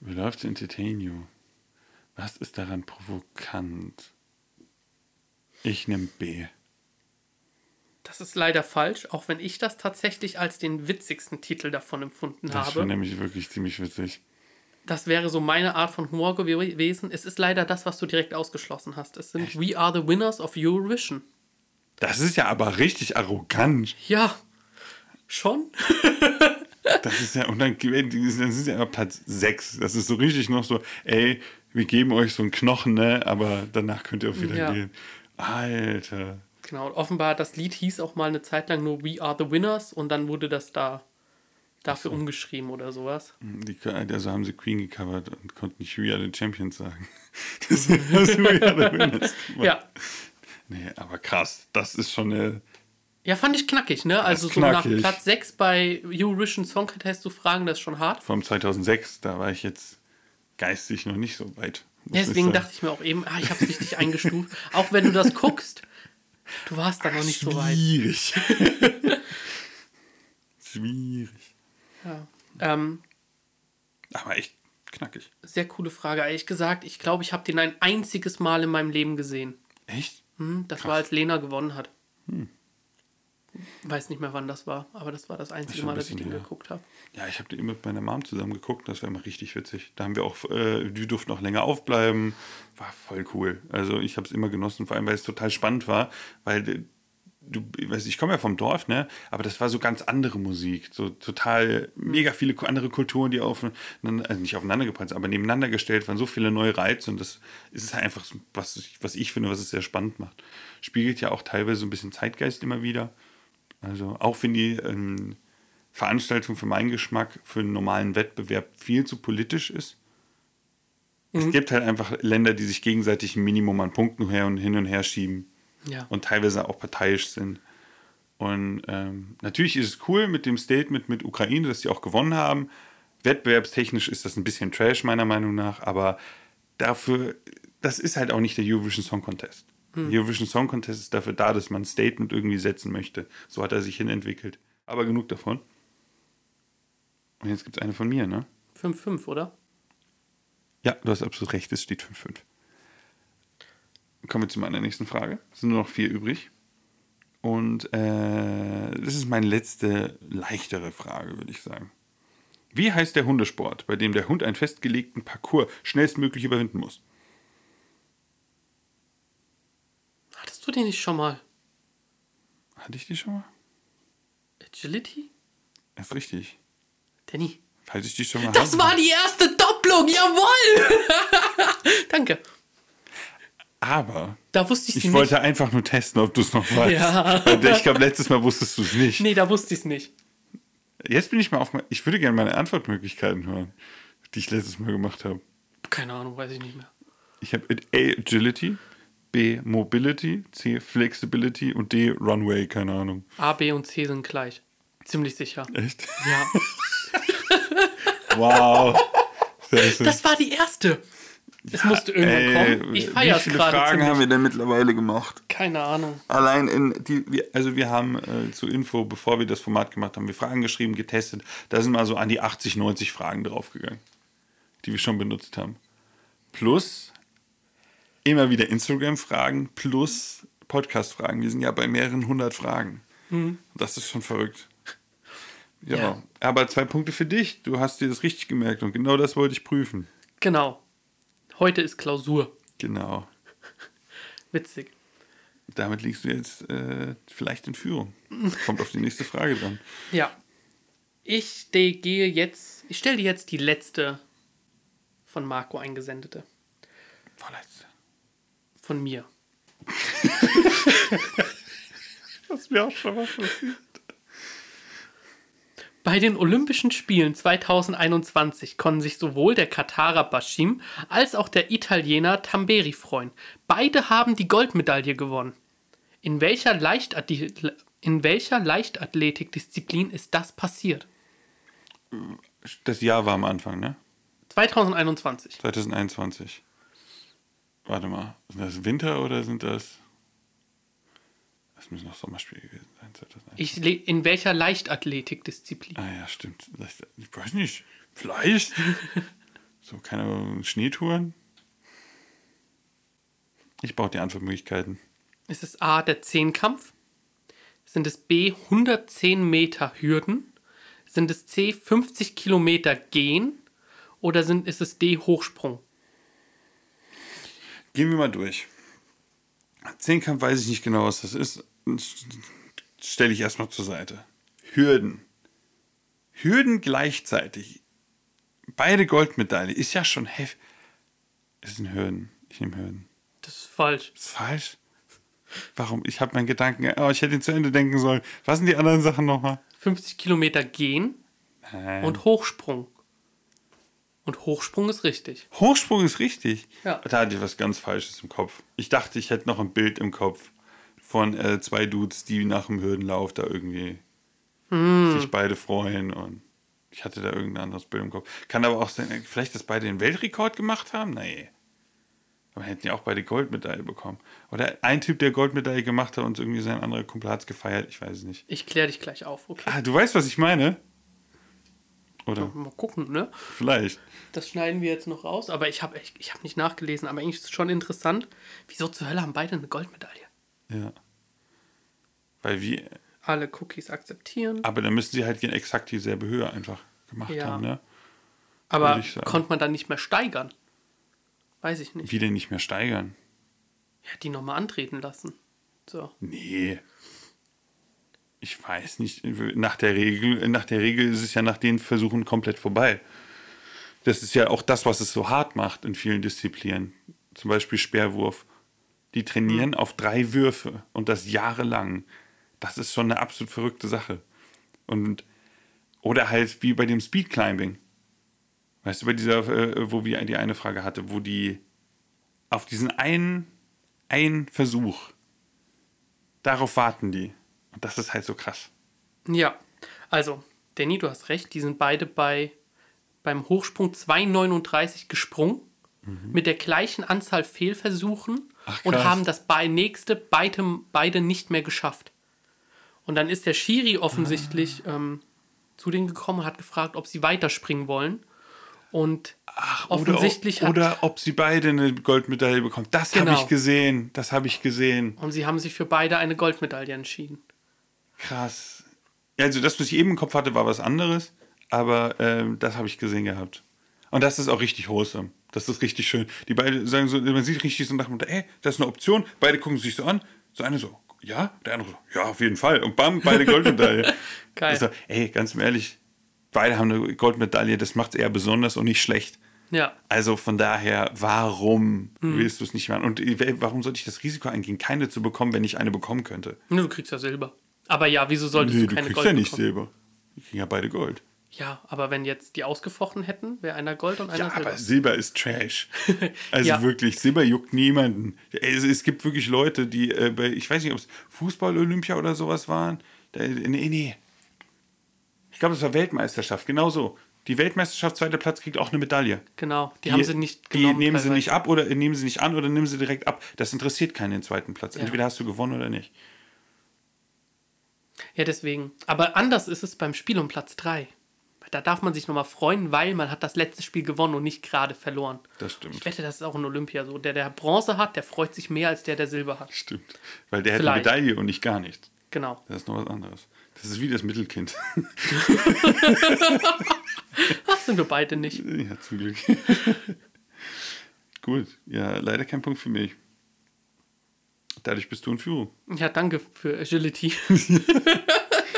we love to entertain you. Was ist daran provokant? Ich nehme B. Das ist leider falsch, auch wenn ich das tatsächlich als den witzigsten Titel davon empfunden Das habe. war nämlich wirklich ziemlich witzig. Das wäre so meine Art von Humor gewesen. Es ist leider das, was du direkt ausgeschlossen hast. Es sind We are the winners of Eurovision. Das ist ja aber richtig arrogant. Ja, schon? Das ist ja, und dann, dann sind sie ja Platz 6. Das ist so richtig noch so, ey, wir geben euch so einen Knochen, ne? Aber danach könnt ihr auch wieder Ja. gehen. Alter. Genau, und offenbar, das Lied hieß auch mal eine Zeit lang nur We are the winners und dann wurde das da dafür umgeschrieben oder sowas. Die, also haben sie Queen gecovert und konnten nicht We Are the Champions sagen. Das ist We Are the Winners. Ja. Nee, aber krass. Das ist schon eine. Ja, fand ich knackig, ne? Also so knackig. nach Platz 6 bei Eurovision Song Contest zu fragen, das ist schon hart. Vom 2006, da war ich jetzt geistig noch nicht so weit. ich Deswegen sagen. dachte ich mir auch eben, ah, ich habe richtig eingestuft. Auch wenn du das guckst, du warst da noch nicht so weit. Schwierig. Schwierig. Ja. Ähm, Aber echt knackig. sehr coole Frage. Ehrlich gesagt, ich glaube, ich habe den ein einziges Mal in meinem Leben gesehen. Echt? Hm, das war, als Lena gewonnen hat. Weiß nicht mehr, wann das war, aber das war das einzige schon Mal, dass ich den her. geguckt habe. Ja, ich habe den immer mit meiner Mom zusammen geguckt. Das war immer richtig witzig. Da haben wir auch, äh, die durften auch länger aufbleiben. War voll cool. Also ich habe es immer genossen, vor allem weil es total spannend war, weil äh, du, ich weiß, ich komme ja vom Dorf, ne? Aber das war so ganz andere Musik, so total mega viele andere Kulturen, die aufeinander, also nicht aufeinander gepasst, aber nebeneinander gestellt waren, so viele neue Reize und das ist halt einfach, was ich, was ich finde, was es sehr spannend macht. Spiegelt ja auch teilweise so ein bisschen Zeitgeist immer wieder. Also auch wenn die ähm, Veranstaltung für meinen Geschmack für einen normalen Wettbewerb viel zu politisch ist. Es gibt halt einfach Länder, die sich gegenseitig ein Minimum an Punkten her und hin und her schieben Ja. und teilweise auch parteiisch sind. Und ähm, natürlich ist es cool mit dem Statement mit Ukraine, dass sie auch gewonnen haben. Wettbewerbstechnisch ist das ein bisschen Trash, meiner Meinung nach, aber dafür, das ist halt auch nicht der Eurovision Song Contest. Der Eurovision Song Contest ist dafür da, dass man ein Statement irgendwie setzen möchte. So hat er sich hinentwickelt. Aber genug davon. Und jetzt gibt es eine von mir, ne? 5-5, oder? Ja, du hast absolut recht, es steht 5-5. Kommen wir zu meiner nächsten Frage. Es sind nur noch vier übrig. Und äh, das ist meine letzte leichtere Frage, würde ich sagen. Wie heißt der Hundesport, bei dem der Hund einen festgelegten Parcours schnellstmöglich überwinden muss? Hattest du den nicht schon mal? Hatte ich die schon mal? Agility? Das ist richtig. Danny. Falls ich die schon mal Das hatte. war die erste Doppelung, jawohl! Danke. Aber Da wusste ich ich nicht. wollte einfach nur testen, ob du es noch weißt. Ja. Ich glaube, letztes Mal wusstest du es nicht. Nee, da wusste ich es nicht. Jetzt bin ich mal auf. Ich würde gerne meine Antwortmöglichkeiten hören, die ich letztes Mal gemacht habe. Keine Ahnung, weiß ich nicht mehr. Ich habe A. Agility, B. Mobility, C. Flexibility und D. Runway, keine Ahnung. A, B und C sind gleich. Ziemlich sicher. Echt? Ja. Wow. Schön. Das war die erste. Es musste irgendwann Ey, kommen. Ich feiere es Wie viele gerade Fragen ziemlich. haben wir denn mittlerweile gemacht? Keine Ahnung. Allein in die, wir- also wir haben äh, zur Info, bevor wir das Format gemacht haben, wir Fragen geschrieben, getestet. Da sind mal so an die 80, 90 Fragen draufgegangen, die wir schon benutzt haben. Plus immer wieder Instagram-Fragen, plus Podcast-Fragen. Wir sind ja bei mehreren hundert Fragen. Das ist schon verrückt. Ja, Ja. aber zwei Punkte für dich. Du hast dir das richtig gemerkt und genau das wollte ich prüfen. Genau. Heute ist Klausur. Genau. Witzig. Damit liegst du jetzt äh, vielleicht in Führung. Kommt auf die nächste Frage dann. Ja. Ich gehe jetzt. Ich stelle dir jetzt die letzte von Marco eingesendete. Vorletzte. Von mir. Das mir auch schon mal passiert. Bei den Olympischen Spielen 2021 konnten sich sowohl der Katarer Bashim als auch der Italiener Tamberi freuen. Beide haben die Goldmedaille gewonnen. In welcher, Leichtathlet in welcher Leichtathletikdisziplin ist das passiert? Das Jahr war am Anfang, ne? 2021. 2021. Warte mal, sind das Winter oder sind das. Das müssen noch Sommerspiele gewesen sein. 2021. Ich, in welcher Leichtathletikdisziplin? Ah ja, stimmt. Ich weiß nicht. Vielleicht. so, keine Ahnung, Schneetouren. Ich brauche die Antwortmöglichkeiten. Ist es A, der Zehnkampf? Sind es B, 110 Meter Hürden? Sind es C, 50 Kilometer Gehen? Oder sind, ist es D, Hochsprung? Gehen wir mal durch. Zehnkampf weiß ich nicht genau, was das ist. Stelle ich erstmal zur Seite. Hürden. Hürden gleichzeitig. Beide Goldmedaille. Ist ja schon heftig. Es sind Hürden. Ich nehme Hürden. Das ist falsch. Ist falsch? Warum? Ich habe meinen Gedanken. Oh, ich hätte ihn zu Ende denken sollen. Was sind die anderen Sachen nochmal? 50 Kilometer Gehen Nein. und Hochsprung. Und Hochsprung ist richtig. Hochsprung ist richtig. Ja. Da hatte ich was ganz Falsches im Kopf. Ich dachte, ich hätte noch ein Bild im Kopf von äh, zwei Dudes, die nach dem Hürdenlauf da irgendwie sich beide freuen und ich hatte da irgendein anderes Bild im Kopf. Kann aber auch sein, vielleicht, dass beide den Weltrekord gemacht haben? Nee. Aber hätten ja auch beide Goldmedaille bekommen. Oder ein Typ, der Goldmedaille gemacht hat und irgendwie sein anderer Kumpel hat es gefeiert. Ich weiß es nicht. Ich kläre dich gleich auf, okay? Ah, du weißt, was ich meine? Oder Mal gucken, ne? vielleicht. Das schneiden wir jetzt noch raus, aber ich habe ich hab nicht nachgelesen, aber eigentlich ist es schon interessant. Wieso zur Hölle haben beide eine Goldmedaille? Ja. Weil wir, Alle Cookies akzeptieren. Aber dann müssen sie halt in exakt dieselbe Höhe einfach gemacht Ja. haben, ne? Aber konnte man dann nicht mehr steigern? Weiß ich nicht. Wie denn nicht mehr steigern? Ja, die nochmal antreten lassen. So. Nee. Ich weiß nicht. Nach der Regel, nach der Regel ist es ja nach den Versuchen komplett vorbei. Das ist ja auch das, was es so hart macht in vielen Disziplinen. Zum Beispiel Speerwurf. Die trainieren auf drei Würfe und das jahrelang. Das ist schon eine absolut verrückte Sache. Und oder halt wie bei dem Speedclimbing. Weißt du, bei dieser, äh, wo wir die eine Frage hatte, wo die auf diesen einen, einen Versuch, darauf warten die. Und das ist halt so krass. Ja, also, Danny, du hast recht, die sind beide bei beim Hochsprung 2,39 gesprungen mit der gleichen Anzahl Fehlversuchen Mhm. Ach, und haben das bei nächste beide, beide nicht mehr geschafft. Und dann ist der Schiri offensichtlich Ah. ähm, zu denen gekommen und hat gefragt, ob sie weiterspringen wollen. Und Ach, offensichtlich oder, hat, oder ob sie beide eine Goldmedaille bekommen. Das habe Genau. ich gesehen. Das habe ich gesehen. und sie haben sich für beide eine Goldmedaille entschieden. Krass. Also das, was ich eben im Kopf hatte, war was anderes. Aber ähm, das habe ich gesehen gehabt. Und das ist auch richtig wholesome. Das ist richtig schön. Die beiden sagen so, man sieht richtig so nach dem ey, das ist eine Option. Beide gucken sich so an. So eine so, ja, der andere so, ja, auf jeden Fall. Und bam, beide Goldmedaille. Geil. Also, ey, ganz ehrlich, beide haben eine Goldmedaille, das macht es eher besonders und nicht schlecht. Ja, Also von daher, warum Hm. willst du es nicht machen? Und äh, warum sollte ich das Risiko eingehen, keine zu bekommen, wenn ich eine bekommen könnte? nur du kriegst ja Silber. Aber ja, wieso solltest Nee, du du keine kriegst Gold ja nicht bekommen? Silber. Die kriegen ja beide Gold. Ja, aber wenn jetzt die ausgefochten hätten, wäre einer Gold und einer Ja, Silber. aber Silber ist Trash. Also Ja. wirklich, Silber juckt niemanden. Es, es gibt wirklich Leute, die äh, bei, ich weiß nicht, ob es Fußball-Olympia oder sowas waren. Da, nee, nee. Ich glaube, es war Weltmeisterschaft, genau so. Die Weltmeisterschaft, zweiter Platz, kriegt auch eine Medaille. Genau, die, haben sie nicht Die genommen. nehmen sie nicht ab oder nehmen sie nicht an oder nehmen sie direkt ab. Das interessiert keinen den zweiten Platz. Entweder hast du gewonnen oder nicht. Ja, deswegen. Aber anders ist es beim Spiel um Platz 3. Da darf man sich nochmal freuen, weil man hat das letzte Spiel gewonnen und nicht gerade verloren. Das stimmt. Ich wette, das ist auch in Olympia so. Der, der Bronze hat, der freut sich mehr als der, der Silber hat. Stimmt. Weil der hat eine Vielleicht. Medaille und nicht gar nichts. Genau. Das ist noch was anderes. Das ist wie das Mittelkind. Ach, sind wir beide nicht. ja, zum Glück. Gut. Ja, leider kein Punkt für mich. Dadurch bist du in Führung. Ja, danke für Agility.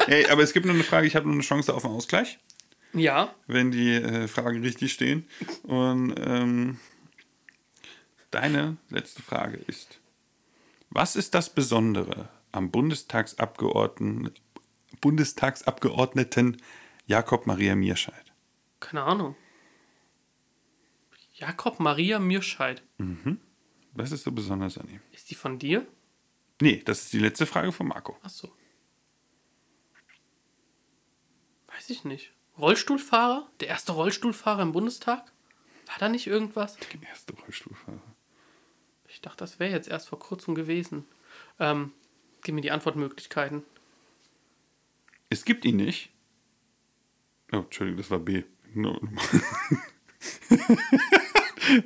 Ey, aber es gibt noch eine Frage, ich habe noch eine Chance auf einen Ausgleich. Ja. wenn die äh, Fragen richtig stehen. Und ähm, deine letzte Frage ist: Was ist das Besondere am Bundestagsabgeordneten, Bundestagsabgeordneten Jakob Maria Mierscheid? Keine Ahnung. Jakob Maria Mirscheid. Was ist so besonders an ihm? Ist die von dir? Nee, das ist die letzte Frage von Marco. Achso. Weiß ich nicht. Rollstuhlfahrer? Der erste Rollstuhlfahrer im Bundestag? War da nicht irgendwas? Der erste Rollstuhlfahrer. Ich dachte, das wäre jetzt erst vor kurzem gewesen. Ähm, gib mir die Antwortmöglichkeiten. Es gibt ihn nicht. Oh, Entschuldigung, das war B. No.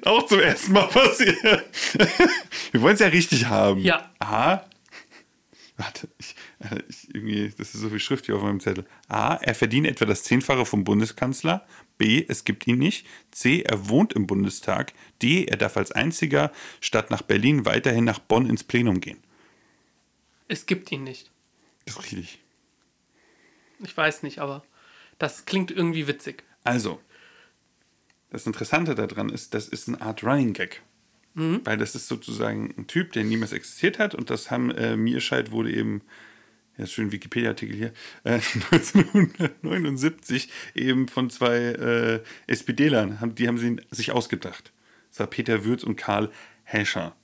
Auch zum ersten Mal passiert. Wir wollen es ja richtig haben. Ja. A. Warte, ich, ich, irgendwie, das ist so viel Schrift hier auf meinem Zettel. A. Er verdient etwa das Zehnfache vom Bundeskanzler. B. Es gibt ihn nicht. C. Er wohnt im Bundestag. D. Er darf als einziger statt nach Berlin weiterhin nach Bonn ins Plenum gehen. Es gibt ihn nicht. Das ist richtig. Ich weiß nicht, aber das klingt irgendwie witzig. Also, das Interessante daran ist, das ist eine Art Running Gag. Weil das ist sozusagen ein Typ, der niemals existiert hat und das haben äh, Mierscheid wurde eben, ja, schön Wikipedia-Artikel hier, äh, 1979 eben von zwei äh, SPD-Lern, haben, die haben sie sich ausgedacht. Das war Peter Würz und Karl Häscher.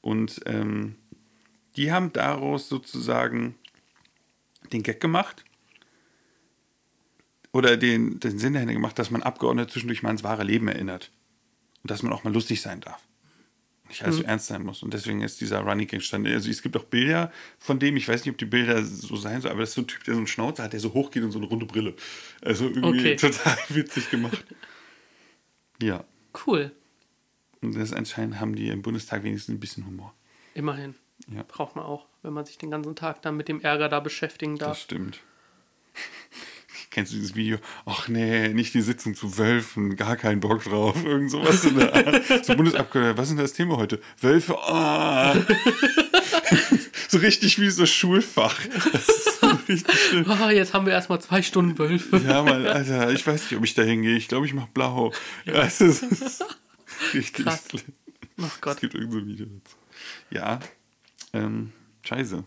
Und ähm, die haben daraus sozusagen den Gag gemacht oder den, den Sinn dahinter gemacht, dass man Abgeordnete zwischendurch mal ans wahre Leben erinnert. Und dass man auch mal lustig sein darf. Nicht alles so ernst sein muss. Und deswegen ist dieser Running Gag entstanden. Also es gibt auch Bilder von dem, ich weiß nicht, ob die Bilder so sein sollen, aber das ist so ein Typ, der so einen Schnauzer hat, der so hoch geht und so eine runde Brille. Also irgendwie Okay. total witzig gemacht. Ja. Cool. Und das anscheinend haben die im Bundestag wenigstens ein bisschen Humor. Immerhin. Ja. Braucht man auch, wenn man sich den ganzen Tag dann mit dem Ärger da beschäftigen Das darf. stimmt. Kennst du dieses Video? Ach nee, nicht die Sitzung zu Wölfen, gar keinen Bock drauf. Irgend sowas in der Art. So Bundesabgeordneter, was ist denn das Thema heute? Wölfe, ah. so richtig wie so Schulfach. Das ist so richtig schlimm. Ah, jetzt haben wir erstmal zwei Stunden Wölfe. Ja, Mann, Alter, ich weiß nicht, ob ich da hingehe. Ich glaube, ich mache blau. Ja, es ist richtig Krass. schlimm. Ach Es Gott. gibt irgendein Video dazu. Ja, ähm, scheiße.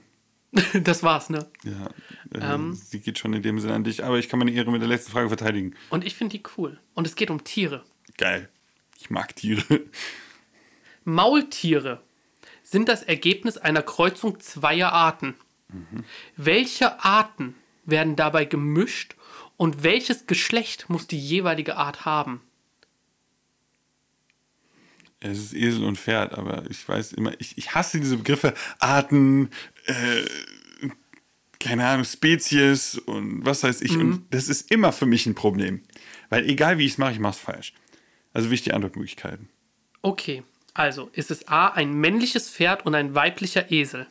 Das war's, ne? Ja, äh, Ähm. sie geht schon in dem Sinne an dich, aber ich kann meine Ehre mit der letzten Frage verteidigen. Und ich finde die cool. Und es geht um Tiere. Geil. Ich mag Tiere. Maultiere sind das Ergebnis einer Kreuzung zweier Arten. Welche Arten werden dabei gemischt und welches Geschlecht muss die jeweilige Art haben? Es ist Esel und Pferd, aber ich weiß immer, ich, ich hasse diese Begriffe Arten, äh, keine Ahnung, Spezies und was weiß ich. Und das ist immer für mich ein Problem. Weil egal wie ich es mache, ich mache es falsch. Also wie ich die Antwortmöglichkeiten. Okay, also ist es A ein männliches Pferd und ein weiblicher Esel?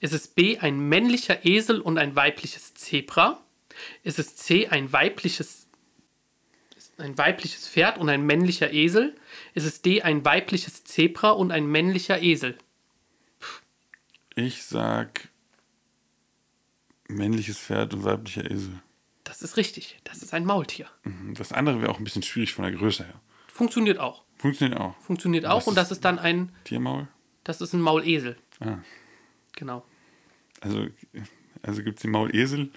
Ist es B ein männlicher Esel und ein weibliches Zebra? Ist es C ein weibliches ein weibliches Pferd und ein männlicher Esel? Ist es D ein weibliches Zebra und ein männlicher Esel? Ich sag männliches Pferd und weiblicher Esel. Das ist richtig. Das ist ein Maultier. Das andere wäre auch ein bisschen schwierig von der Größe her. Funktioniert auch. Funktioniert auch. Funktioniert auch und das ist dann ein Tiermaul? das ist ein Maulesel. Ah. Genau. Also, also gibt es den Maulesel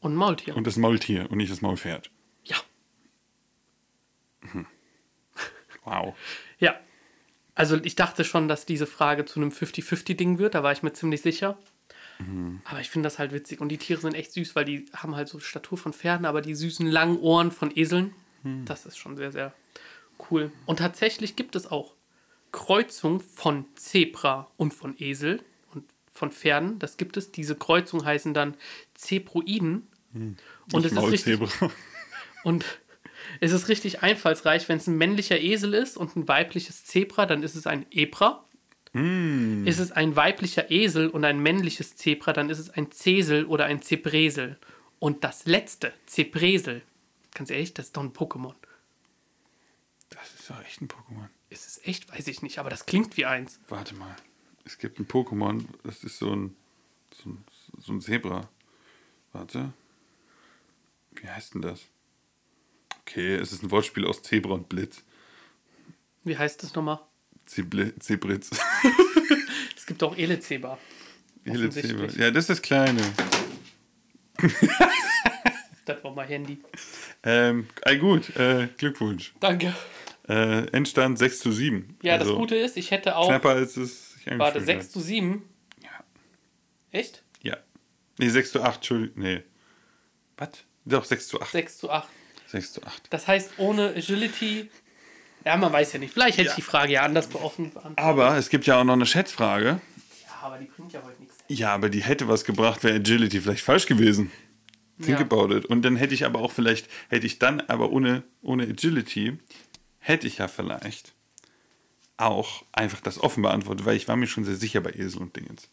Und Maultier. und das Maultier und nicht das Maulpferd. ja. Wow. Ja. Also ich dachte schon, dass diese Frage zu einem 50-50-Ding wird, da war ich mir ziemlich sicher. Aber ich finde das halt witzig. Und die Tiere sind echt süß, weil die haben halt so Statur von Pferden, aber die süßen langen Ohren von Eseln. Das ist schon sehr, sehr cool. Und tatsächlich gibt es auch Kreuzung von Zebra und von Esel und von Pferden. Das gibt es. Diese Kreuzung heißen dann Zebroiden. Und es ist richtig, und es ist richtig einfallsreich, wenn es ein männlicher Esel ist und ein weibliches Zebra, dann ist es ein Ebra. Ist es ein weiblicher Esel und ein männliches Zebra, dann ist es ein Zesel oder ein Zebresel. Und das letzte, Zebresel, ganz ehrlich, das ist doch ein Pokémon. Das ist doch echt ein Pokémon. Ist es echt? Weiß ich nicht, aber das klingt wie eins. Warte mal. Es gibt ein Pokémon, das ist so ein, so ein, so ein Zebra. Warte. Wie heißt denn das? Okay, es ist ein Wortspiel aus Zebra und Blitz. Wie heißt das nochmal? Zebritz. Es gibt auch Elezeba. Offensichtlich. Ja, das ist das Kleine. Das war mein Handy. Ähm, äh, gut, äh, Glückwunsch. Danke. Äh, Endstand 6 zu 7. Ja, also das Gute ist, ich hätte auch. Knapper als es sich Warte, angefühlt 6 zu 7? Ja. Echt? Ja. Nee, 6 zu 8, Entschuldigung. Nee. Was? Doch, 6 zu 8. 6 zu 8. 6 zu 8. Das heißt, ohne Agility. Ja, man weiß ja nicht. Vielleicht hätte Ja. ich die Frage ja anders offen beantwortet. Aber es gibt ja auch noch eine Schätzfrage. Ja, aber die bringt ja heute nichts. Ja, aber die hätte was gebracht, wäre Agility vielleicht falsch gewesen. Think Ja. about it. Und dann hätte ich aber auch vielleicht, hätte ich dann aber ohne, ohne Agility, hätte ich ja vielleicht auch einfach das offen beantwortet, weil ich war mir schon sehr sicher bei Esel und Dingens.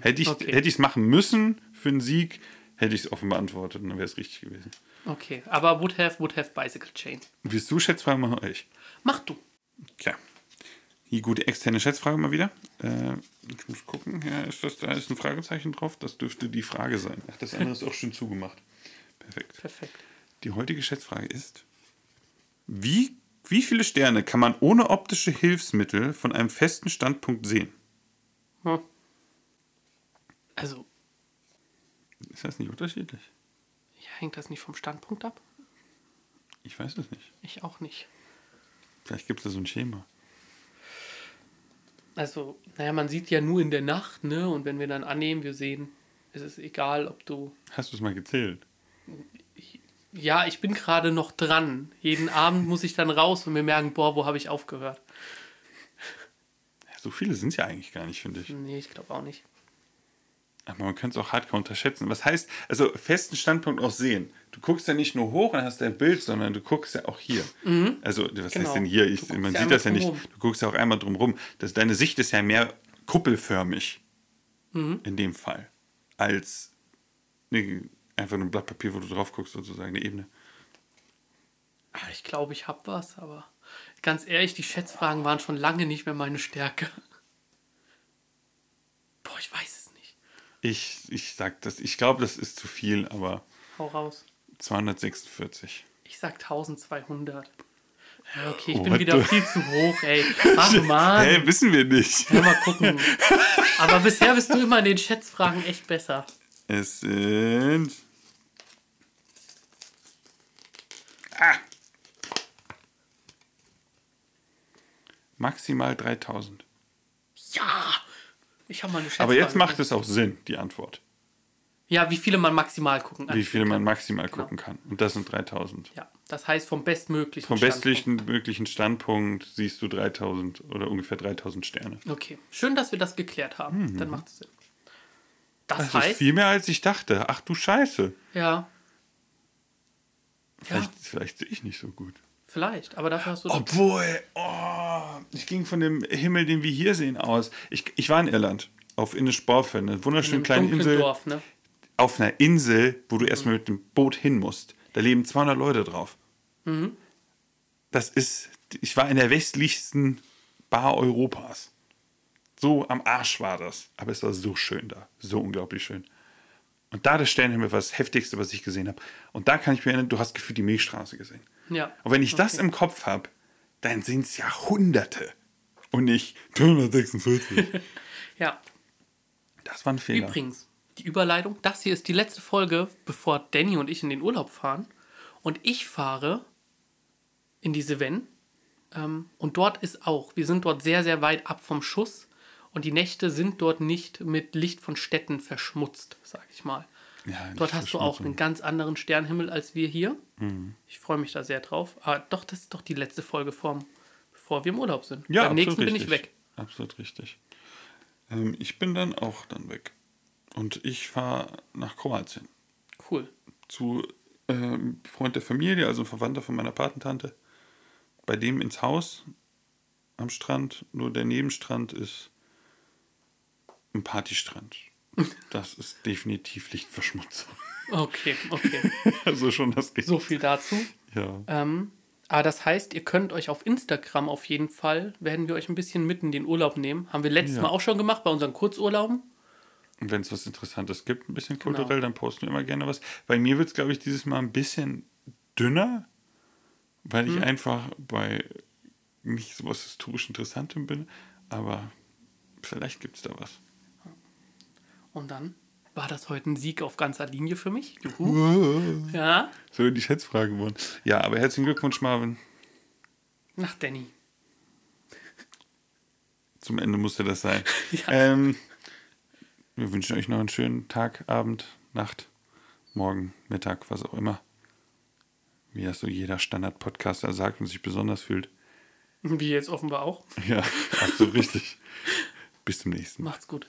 hätte ich Hm, okay. hätte ich es machen müssen für einen Sieg, hätte ich es offen beantwortet und dann wäre es richtig gewesen. Okay, aber would have, would have Bicycle Chain. Willst du Schätzfrage machen? oder Ich. Mach du. Tja. Die gute externe Schätzfrage mal wieder. Äh, ich muss gucken. Ja, ist das, da ist ein Fragezeichen drauf. Das dürfte die Frage sein. Ach, das andere ist auch schön zugemacht. Perfekt. Perfekt. Die heutige Schätzfrage ist: wie, wie viele Sterne kann man ohne optische Hilfsmittel von einem festen Standpunkt sehen? Hm. Also, Ist das nicht unterschiedlich? Ja, hängt das nicht vom Standpunkt ab? Ich weiß es nicht. Ich auch nicht. Vielleicht gibt es da so ein Schema. Also, naja, man sieht ja nur in der Nacht, ne? Und wenn wir dann annehmen, wir sehen, es ist egal, ob du. Hast du es mal gezählt? Ja, ich bin gerade noch dran. Jeden Abend muss ich dann raus und mir merken, boah, wo habe ich aufgehört? So viele sind es ja eigentlich gar nicht, finde ich. Nee, ich glaube auch nicht. Aber man könnte es auch hardcore unterschätzen. Was heißt, also festen Standpunkt auch sehen. Du guckst ja nicht nur hoch und hast dein Bild, sondern du guckst ja auch hier. Also, was Genau. heißt denn hier? Ich, man ja sieht das ja nicht. drumrum. Du guckst ja auch einmal drumherum. Das, deine Sicht ist ja mehr kuppelförmig. In dem Fall. Als ne, einfach nur ein Blatt Papier, wo du drauf guckst, sozusagen, eine Ebene. Ah, Ich glaube, ich habe was, aber ganz ehrlich, die Schätzfragen waren schon lange nicht mehr meine Stärke. Boah, ich weiß es. Ich, ich sag das, ich glaube, das ist zu viel, aber Hau raus. 246. Ich sag 1200. Ja, okay, ich Oh, bin wieder the- viel zu hoch, ey. Ach man. Hä, wissen wir nicht. Ja, mal gucken. Aber bisher bist du immer in den Schätzfragen echt besser. Es sind. Ah! Maximal 3000. Ja! Ich habe mal eine Schätzfrage. Aber jetzt macht es auch Sinn, die Antwort. Ja, wie viele man maximal gucken Wie viele man maximal Genau. gucken kann. Und das sind 3000. Ja, das heißt vom bestmöglichen Vom Standpunkt. bestlichen möglichen Standpunkt siehst du 3000 oder ungefähr 3000 Sterne. Okay, schön, dass wir das geklärt haben. Dann macht es Sinn. Das, Mhm. Das ist heißt, viel mehr als ich dachte. Ach du Scheiße. ja, Vielleicht, vielleicht sehe ich nicht so gut. Vielleicht, aber dafür hast du Obwohl, oh, ich ging von dem Himmel, den wir hier sehen, aus. Ich, ich war in Irland, auf Innisborfen, eine in wunderschöne einem kleine Insel. Dorf, ne? Auf einer Insel, wo du erstmal mit dem Boot hin musst. Da leben 200 Leute drauf. Mhm. Das ist, ich war in der westlichsten Bar Europas. So am Arsch war das. Aber es war so schön da. So unglaublich schön. Und da der Sternenhimmel war das heftigste, was ich gesehen habe. Und da kann ich mir erinnern, du hast gefühlt die Milchstraße gesehen. Ja. Und wenn ich das im Kopf habe, dann sind es Jahrhunderte und nicht 346. Ja, Das war ein Fehler. Übrigens, die Überleitung, das hier ist die letzte Folge, bevor Danny und ich in den Urlaub fahren. Und ich fahre in die Cevennes. Ähm, und dort ist auch, wir sind dort sehr, sehr weit ab vom Schuss. Und die Nächte sind dort nicht mit Licht von Städten verschmutzt, sag ich mal. Ja, dort hast du auch einen ganz anderen Sternhimmel als wir hier. Mhm. Ich freue mich da sehr drauf. Aber doch, das ist doch die letzte Folge vorm, bevor wir im Urlaub sind. Ja, Beim nächsten bin richtig. ich weg. Absolut richtig. Ähm, ich bin dann auch dann weg. Und ich fahre nach Kroatien. Cool. Zu ähm, Freund der Familie, also ein Verwandter von meiner Patentante. Bei dem ins Haus am Strand. Nur der Nebenstrand ist ein Partystrand. Das ist definitiv Lichtverschmutzung. Okay, okay. Also schon das geht. so viel dazu. Ja. Ähm, aber das heißt, ihr könnt euch auf Instagram auf jeden Fall, werden wir euch ein bisschen mit in den Urlaub nehmen. Haben wir letztes Ja. Mal auch schon gemacht bei unseren Kurzurlauben. Und wenn es was Interessantes gibt, ein bisschen Genau. kulturell, dann posten wir immer gerne was. Bei mir wird es, glaube ich, dieses Mal ein bisschen dünner. weil ich einfach bei nicht so was historisch Interessantem bin, aber vielleicht gibt es da was. Und dann war das heute ein Sieg auf ganzer Linie für mich. Juhu. Ja, So die Schätzfrage geworden. Ja, aber herzlichen Glückwunsch, Marvin. nach Danny. Zum Ende musste das sein. Ja. ähm, wir wünschen euch noch einen schönen Tag, Abend, Nacht, Morgen, Mittag, was auch immer. Wie das so jeder Standard-Podcaster sagt und sich besonders fühlt. Wie jetzt offenbar auch. Ja, hast du richtig. Bis zum nächsten Mal. Macht's gut.